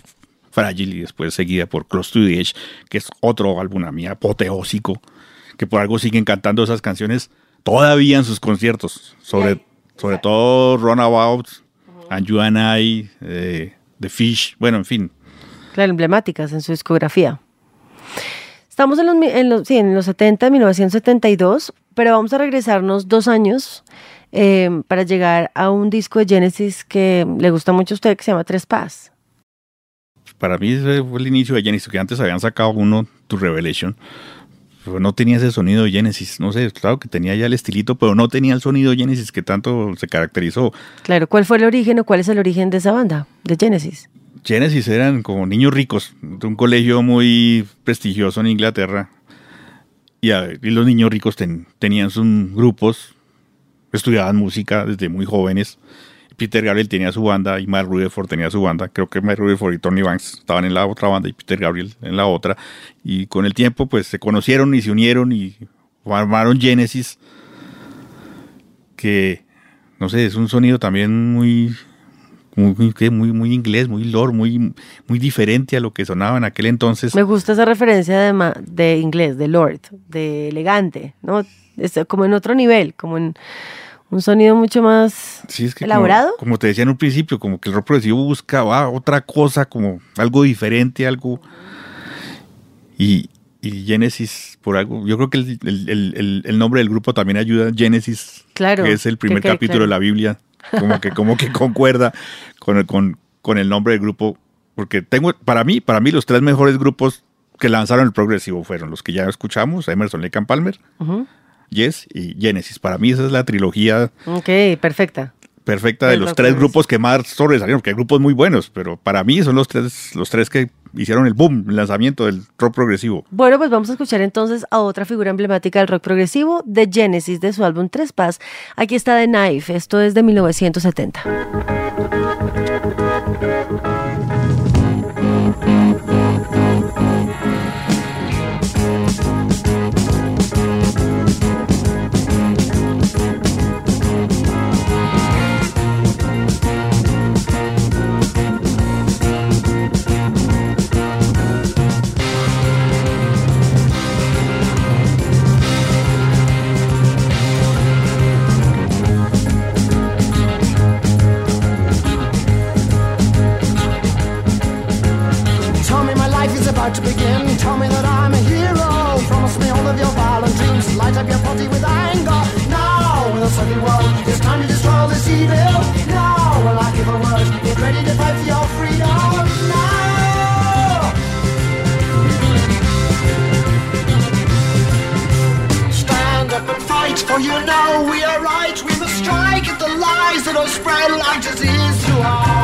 Y después seguida por Close to the Edge, que es otro álbum a mí apoteósico, que por algo siguen cantando esas canciones todavía en sus conciertos, sobre, sobre todo Runabout, And You and I, eh, The Fish, bueno, en fin, Claro, emblemáticas en su discografía. Estamos en los, en los, sí, en los 70, 1972, pero vamos a regresarnos dos años eh, para llegar a un disco de Genesis que le gusta mucho a usted, que se llama Tres Paz. Para mí ese fue el inicio de Genesis, que antes habían sacado uno, To Revelation, pero no tenía ese sonido de Genesis, no sé, claro que tenía ya el estilito, pero no tenía el sonido de Genesis que tanto se caracterizó. Claro, ¿cuál fue el origen o cuál es el origen de esa banda, de Genesis? Genesis eran como niños ricos, de un colegio muy prestigioso en Inglaterra, y, a- y los niños ricos ten- tenían sus grupos, estudiaban música desde muy jóvenes. Peter Gabriel tenía su banda y Mike Rutherford tenía su banda. Creo que Mike Rutherford y Tony Banks estaban en la otra banda y Peter Gabriel en la otra. Y con el tiempo pues se conocieron y se unieron y formaron Genesis. Que, no sé, es un sonido también muy, muy, muy, muy, inglés, muy lore, muy, muy diferente a lo que sonaba en aquel entonces. Me gusta esa referencia de, de inglés, de Lord, de elegante, ¿no? Es como en otro nivel, como en un sonido mucho más Sí, es que elaborado. Como, como te decía en un principio, como que el rock progresivo buscaba otra cosa, como algo diferente, algo. Y, y Genesis, por algo. Yo creo que el, el- el- el- nombre del grupo también ayuda. Genesis, Claro, que es el que primer quede capítulo claro. de la Biblia. Como que, como que concuerda con el, con, con el nombre del grupo. Porque tengo, para mí, para mí, los tres mejores grupos que lanzaron el progresivo fueron los que ya escuchamos: Emerson, Lake and Palmer, Ujú. Yes y Genesis. Para mí, esa es la trilogía Ok, perfecta. perfecta de los tres grupos que más sobresalieron, porque hay grupos muy buenos, pero para mí son los tres, los tres que hicieron el boom, el lanzamiento del rock progresivo. Bueno, pues vamos a escuchar entonces a otra figura emblemática del rock progresivo de Genesis de su álbum Tres Paz. Aquí está The Knife, esto es de 1970. About to begin. Tell me that I'm a hero. Promise me all of your violent dreams. Light up your body with anger. Now, in a sunny world, it's time to destroy this evil. Now, when I give a word, get ready to fight for your freedom. Now. Stand up and fight, for you know we are right. We must strike at the lies that are spread like disease through our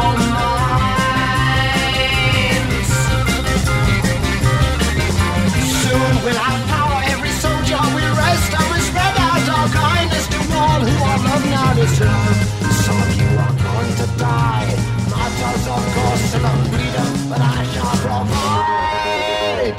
We'll have power, every soldier will rest, and we'll spread out our kindness to all who our love now deserve. Some of you are going to die, martyrs of course to the freedom that I shall provide.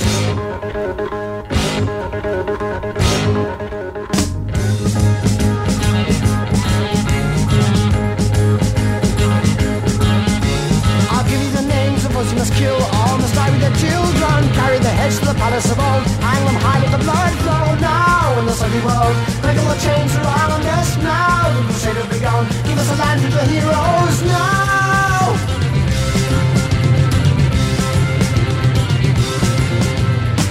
I'll give you the names of those you must kill. All must the children. Carry the heads to the palace of old. Hang them high, let the blood flow now in the sunny world. Break all the chains around us now. The crusade has begun. Give us a land of the heroes now.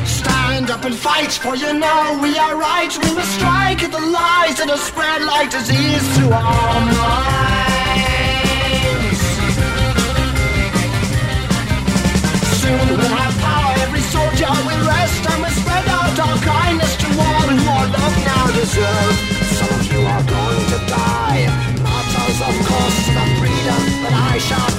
Stand up and fight, for you know we are right. We must strike at the lies that have spread like disease through our minds. Out our kindness to all who our love now deserve. Some of you are going to die, martyrs of course the freedom that I shall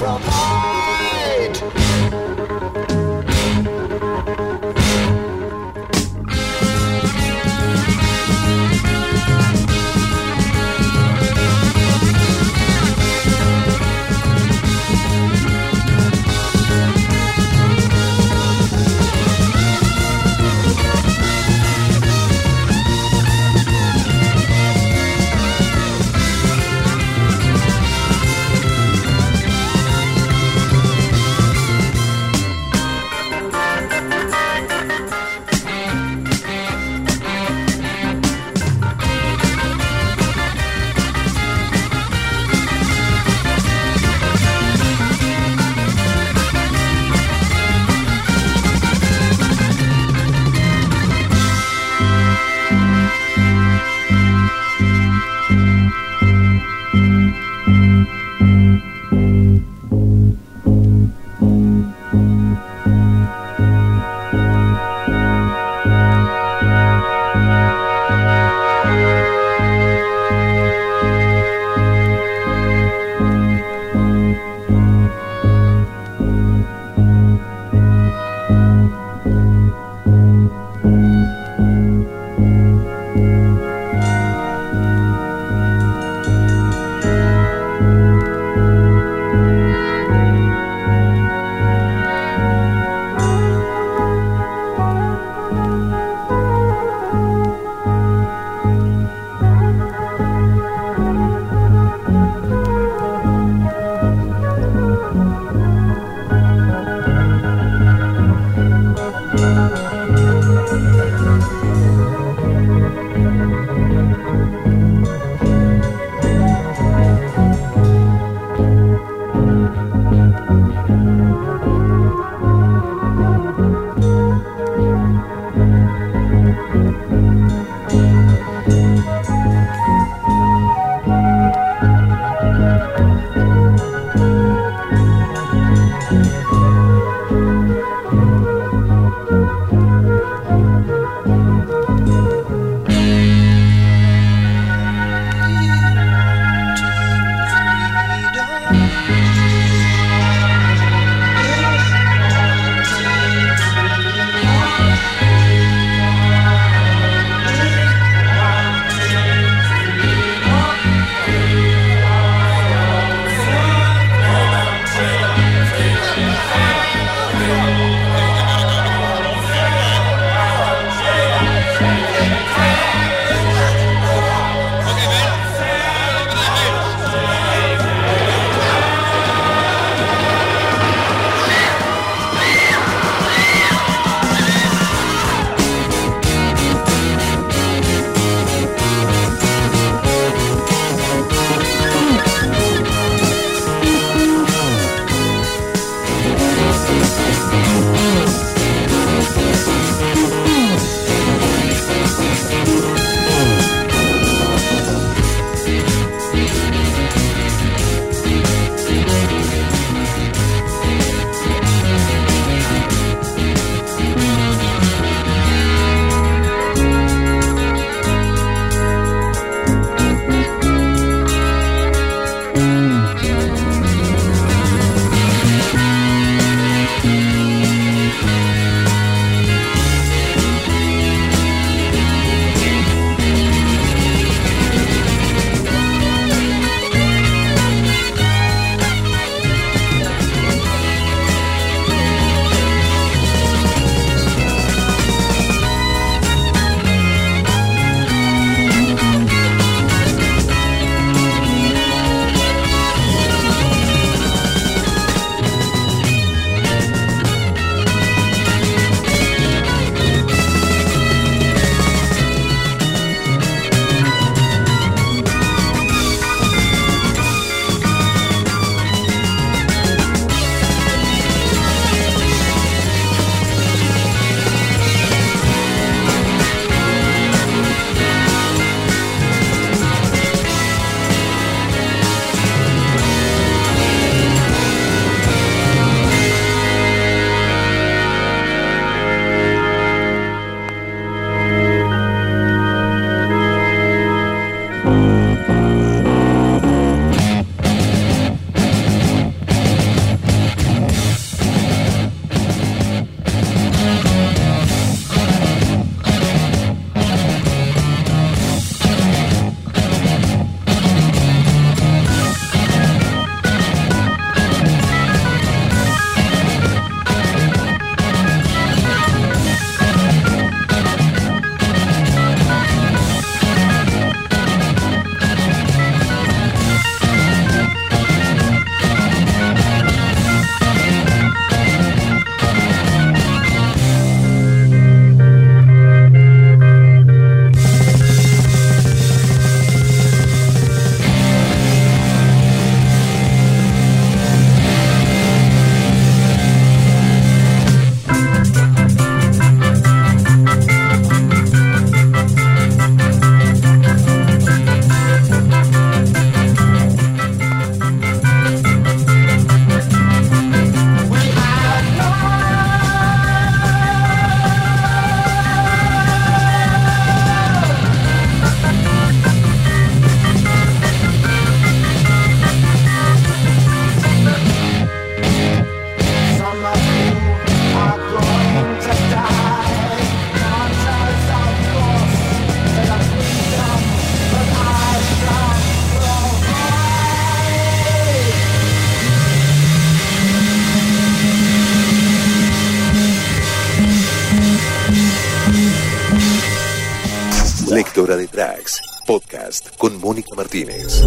Mónica Martínez.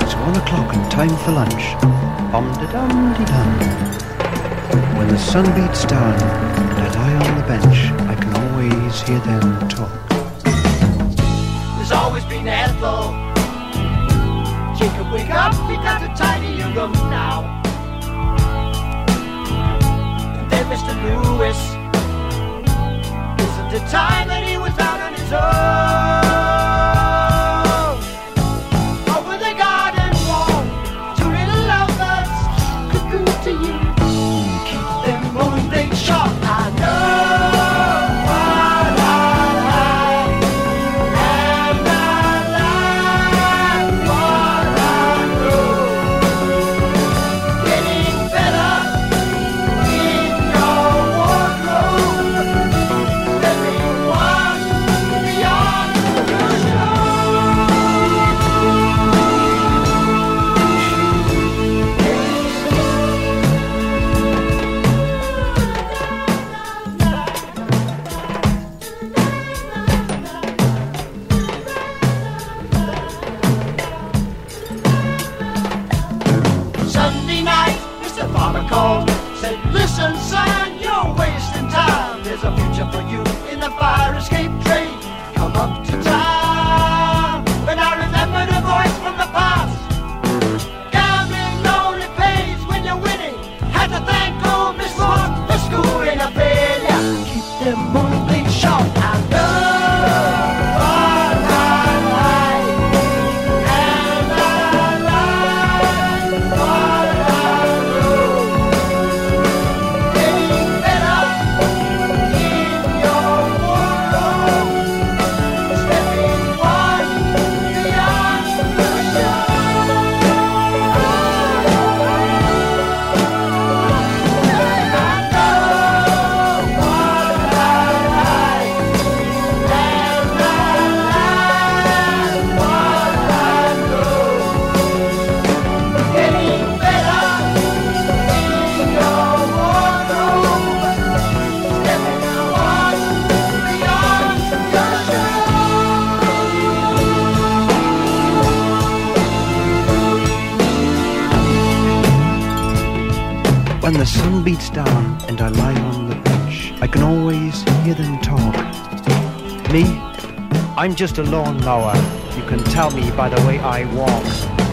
It's one o'clock and time for lunch. Om de dum de dum. When the sun beats down and I lie on the bench, Can hear them talk. There's always been Ethel. Jacob, wake up, we got to tidy room now. And then Mr. Lewis. Isn't it time that he was out on his own? Just a lawnmower. You can tell me by the way I walk.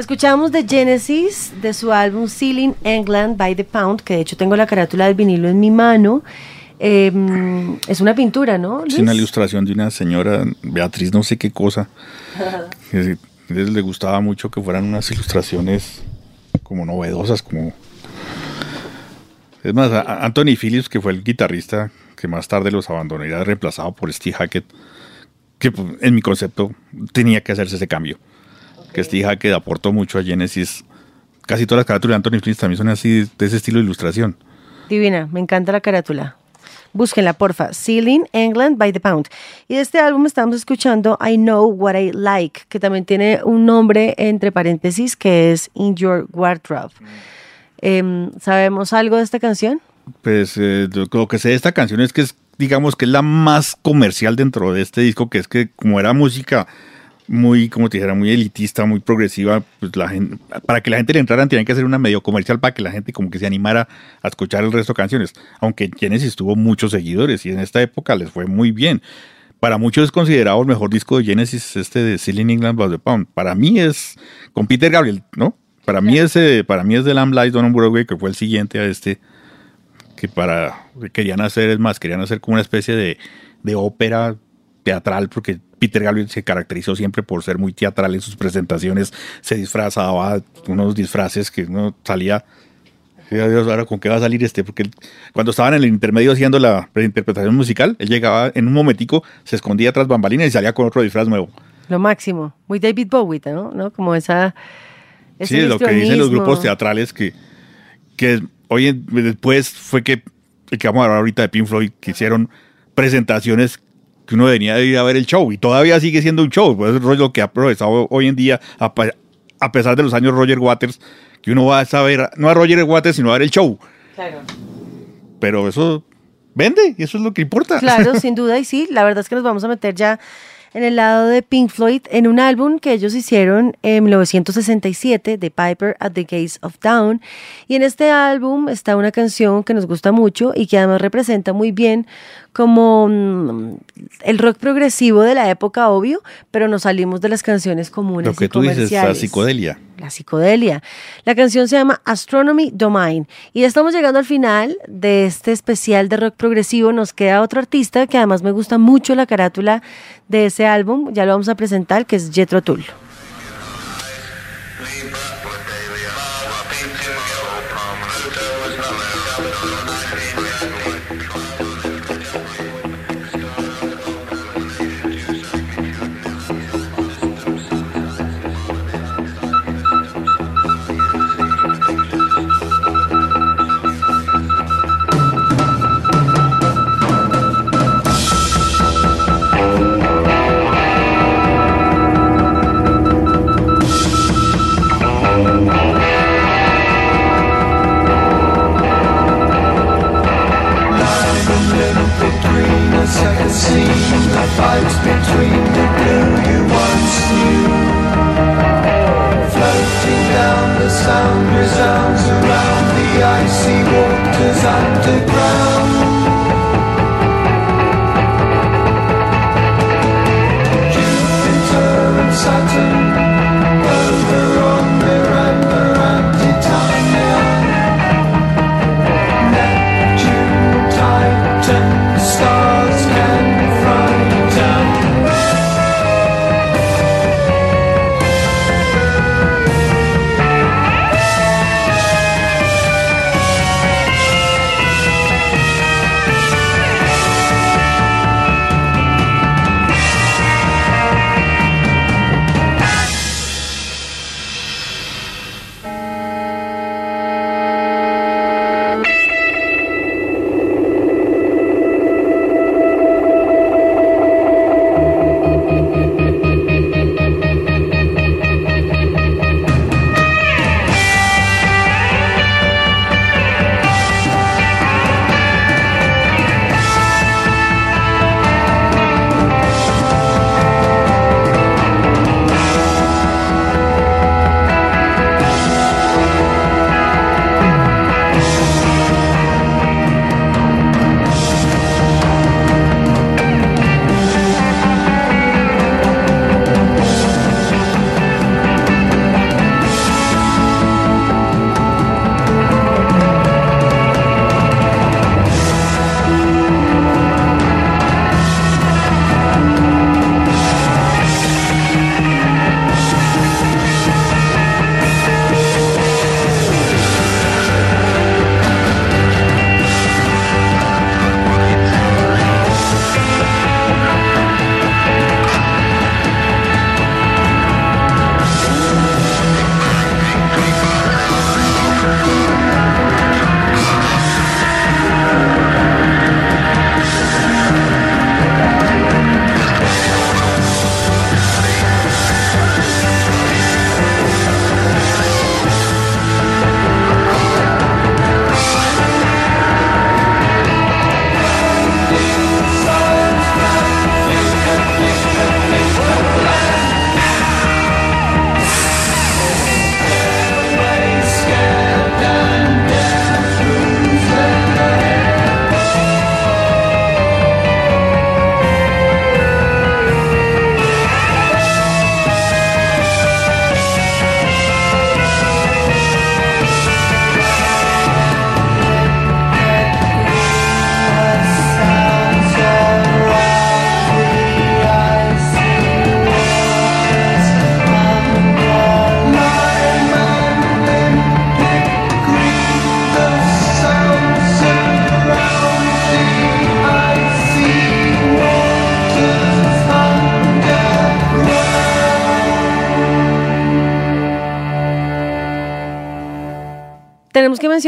Escuchamos de Genesis de su álbum Ceiling England by the Pound, que de hecho tengo la carátula del vinilo en mi mano. Eh, es una pintura, ¿no? Es una ilustración de una señora, Beatriz, no sé qué cosa. que le gustaba mucho que fueran unas ilustraciones como novedosas, como... Es más, Anthony Phillips, que fue el guitarrista que más tarde los abandonaría, reemplazado por Steve Hackett, que pues, en mi concepto tenía que hacerse ese cambio. Que Steve Hackett aportó mucho a Genesis. Casi todas las carátulas de Anthony Phillips también son así, de ese estilo de ilustración. Divina, me encanta la carátula. Búsquenla, porfa. Ceiling England by the Pound. Y de este álbum estamos escuchando I Know What I Like, que también tiene un nombre entre paréntesis que es In Your Wardrobe. Em, ¿Sabemos algo de esta canción? Pues eh, lo que sé de esta canción es que es digamos que es la más comercial dentro de este disco, que es que como era música muy, como te dijera, muy elitista, muy progresiva, pues la gente, para que la gente le entrara tenían que hacer una medio comercial para que la gente como que se animara a escuchar el resto de canciones. Aunque Genesis tuvo muchos seguidores y en esta época les fue muy bien. Para muchos es considerado el mejor disco de Genesis, este de Ceiling England by the Pound. Para mí es con Peter Gabriel, ¿no? Para mí ese, para mí es The Lamb Lies Down on Broadway, que fue el siguiente a este, que para querían hacer, es más, querían hacer como una especie de, de ópera teatral, porque Peter Gabriel se caracterizó siempre por ser muy teatral en sus presentaciones, se disfrazaba, unos disfraces que uno salía, "Ay, Dios, ahora con qué va a salir este, porque él- cuando estaban en el intermedio haciendo la interpretación musical, él llegaba en un momentico, se escondía tras bambalinas y salía con otro disfraz nuevo. Lo máximo. Muy David Bowie, ¿no? ¿no? Como esa... ese Sí, es lo que dicen los grupos teatrales que, que hoy después fue que, que vamos a hablar ahorita de Pink Floyd, que hicieron presentaciones que uno venía de ir a ver el show y todavía sigue siendo un show. Pues es lo que ha progresado hoy en día, a, pesar de los años Roger Waters, que uno va a saber, no a Roger Waters, sino a ver el show. Claro. Pero eso vende y eso es lo que importa. Claro, sin duda, y sí, la verdad es que nos vamos a meter ya en el lado de Pink Floyd en un álbum que ellos hicieron en 1967, The Piper at the Gates of Dawn. Y en este álbum está una canción que nos gusta mucho y que además representa muy bien como mm, el rock progresivo de la época, obvio, pero nos salimos de las canciones comunes. Lo que y tú dices, la psicodelia. la psicodelia. La canción se llama Astronomy Domain y ya estamos llegando al final de este especial de rock progresivo. Nos queda otro artista que además me gusta mucho la carátula de ese álbum, ya lo vamos a presentar, que es Jethro Tull.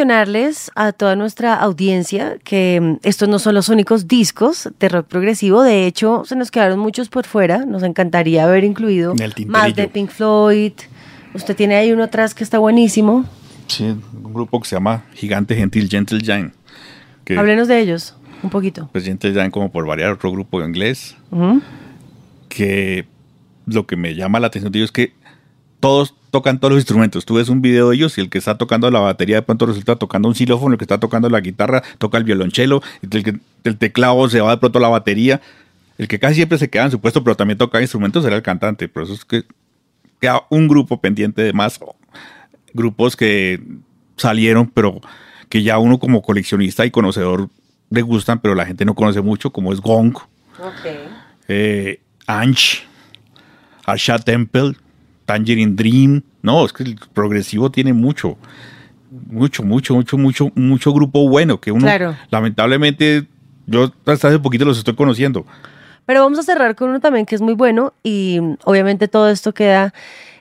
Mencionarles a toda nuestra audiencia que mm, estos no son los únicos discos de rock progresivo. De hecho, se nos quedaron muchos por fuera. Nos encantaría haber incluido más de. Pink Floyd. Usted tiene ahí uno atrás que está buenísimo. Sí, un grupo que se llama Gigante Gentil, Gentle Giant. Que, Háblenos de ellos un poquito. pues Gentle Giant, como por variar, otro grupo de inglés. Que lo que me llama la atención de ellos es que todos tocan todos los instrumentos. Tú ves un video de ellos y el que está tocando la batería de pronto resulta tocando un xilófono, el que está tocando la guitarra toca el violonchelo, el, que, el teclado se va de pronto a la batería. El que casi siempre se queda en su puesto, pero también toca instrumentos, era el cantante. Por eso es que queda un grupo pendiente de más grupos que salieron, pero que ya uno como coleccionista y conocedor le gustan, pero la gente no conoce mucho, como es Gong, eh, Anch, Arsha Temple, Tangerine Dream. No, es que el progresivo tiene mucho, mucho, mucho, mucho, mucho, mucho grupo bueno que uno, Claro. lamentablemente, yo hasta hace poquito los estoy conociendo. Pero vamos a cerrar con uno también que es muy bueno y mm, obviamente todo esto queda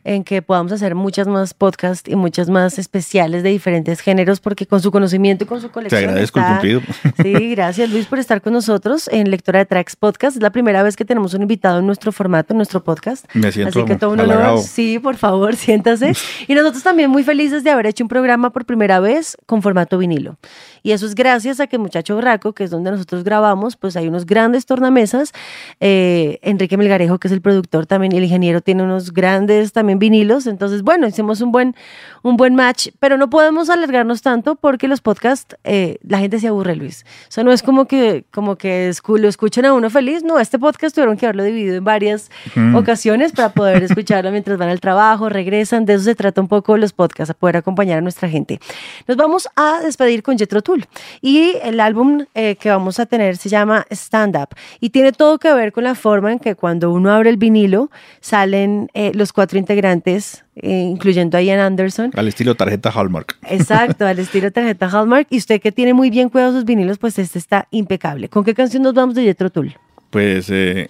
en que podamos hacer muchas más podcasts y muchas más especiales de diferentes géneros porque con su conocimiento y con su colección. agradezco el está- cumplido. Sí, gracias Luis por estar con nosotros en Lectora de Tracks Podcast. Es la primera vez que tenemos un invitado en nuestro formato, en nuestro podcast. Me siento Así que todo un honor. Sí, por favor, siéntase. Y nosotros también muy felices de haber hecho un programa por primera vez con formato vinilo. Y eso es gracias a que Muchacho Braco, que es donde nosotros grabamos, pues hay unos grandes tornamesas. Eh, Enrique Melgarejo, que es el productor también, y el ingeniero tiene unos grandes también vinilos. Entonces, bueno, hicimos un buen, un buen match, pero no podemos alargarnos tanto porque los podcasts, eh, la gente se aburre, Luis. Eso no es como que, como que escu- lo escuchen a uno feliz. No, este podcast tuvieron que haberlo dividido en varias ocasiones para poder escucharlo mientras van al trabajo, regresan. De eso se trata un poco los podcasts, a poder acompañar a nuestra gente. Nos vamos a despedir con Jetro Tull. Y el álbum eh, que vamos a tener se llama Stand Up. Y tiene todo que ver con la forma en que cuando uno abre el vinilo salen eh, los cuatro integrantes, eh, incluyendo a Ian Anderson. Al estilo tarjeta Hallmark. Exacto, al estilo tarjeta Hallmark. Y usted que tiene muy bien cuidado sus vinilos, pues este está impecable. ¿Con qué canción nos vamos de Jetro Tull? Pues, eh,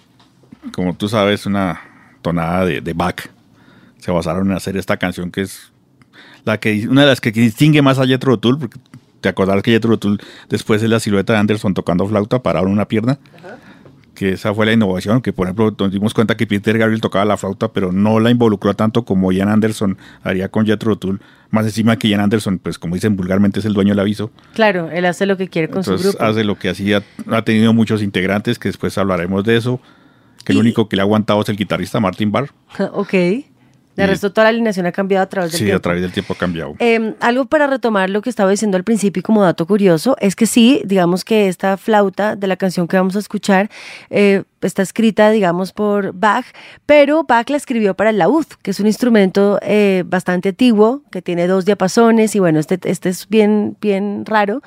como tú sabes, una tonada de, de Bach. Se basaron en hacer esta canción que es la que una de las que distingue más a Jethro Tull, porque te acordarás que Jethro Tull después es la silueta de Anderson tocando flauta parado en una pierna. Que esa fue la innovación, que por ejemplo nos dimos cuenta que Peter Gabriel tocaba la flauta, pero no la involucró tanto como Ian Anderson haría con Jethro Tull. Más encima que Ian Anderson, pues como dicen vulgarmente, es el dueño del aviso. Claro, él hace lo que quiere con su grupo. hace lo que hacía, ha tenido muchos integrantes, que después hablaremos de eso, que el único que le ha aguantado es el guitarrista Martin Barr. ok. De Y- resto, toda la alineación ha cambiado a través del Sí, tiempo. a través del tiempo ha cambiado. Eh, algo para retomar lo que estaba diciendo al principio y como dato curioso, es que sí, digamos que esta flauta de la canción que vamos a escuchar eh, está escrita, digamos, por Bach, pero Bach la escribió para el laúd, que es un instrumento eh, bastante antiguo, que tiene dos diapasones y bueno, este, este es bien, bien raro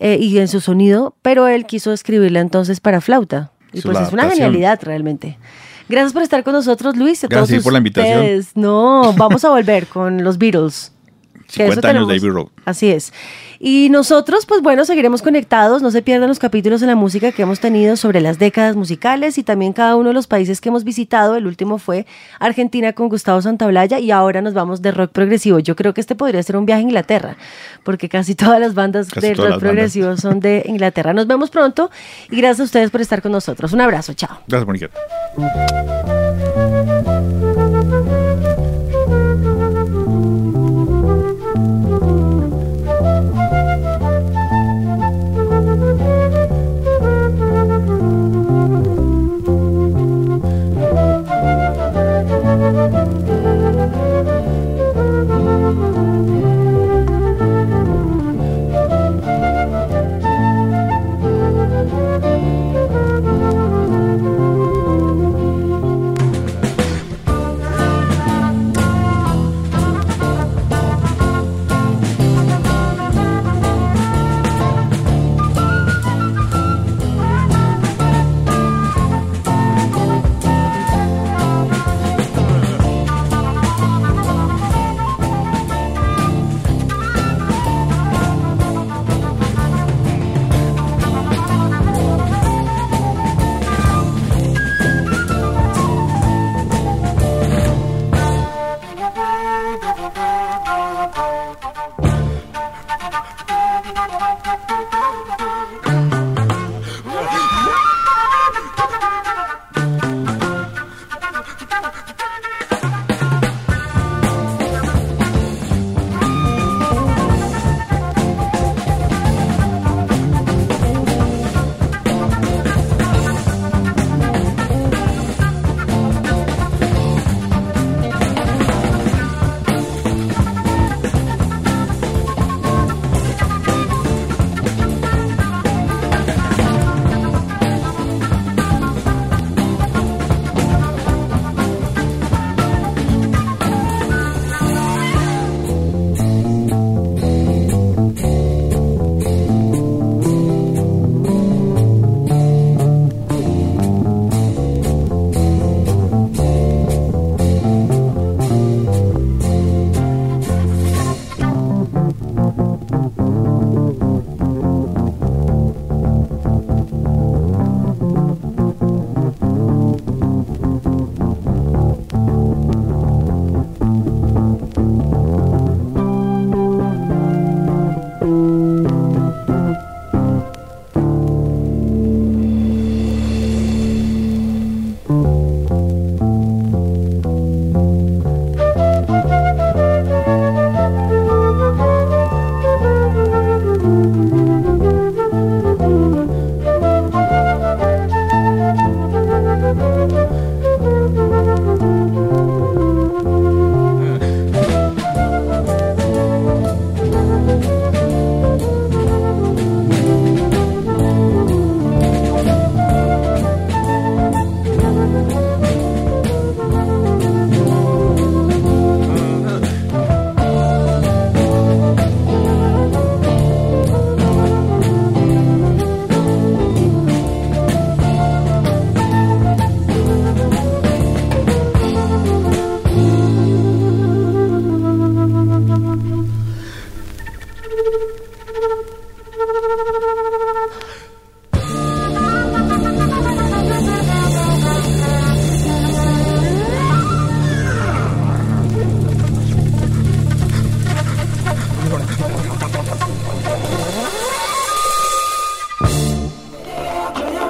eh, y en su sonido, pero él quiso escribirla entonces para flauta. Y pues es una genialidad realmente. Gracias por estar con nosotros, Luis. a Gracias todos por la invitación. No, vamos a volver con los Beatles. Que eso 50 años de. Abbey Road. Así es. Y nosotros, pues bueno, seguiremos conectados. No se pierdan los capítulos en la música que hemos tenido sobre las décadas musicales y también cada uno de los países que hemos visitado. El último fue Argentina con Gustavo Santaolalla y ahora nos vamos de rock progresivo. Yo creo que este podría ser un viaje a Inglaterra, porque casi todas las bandas Casi de rock bandas. progresivo son de Inglaterra. Nos vemos pronto y gracias a ustedes por estar con nosotros. Un abrazo, chao. Gracias, Mónica.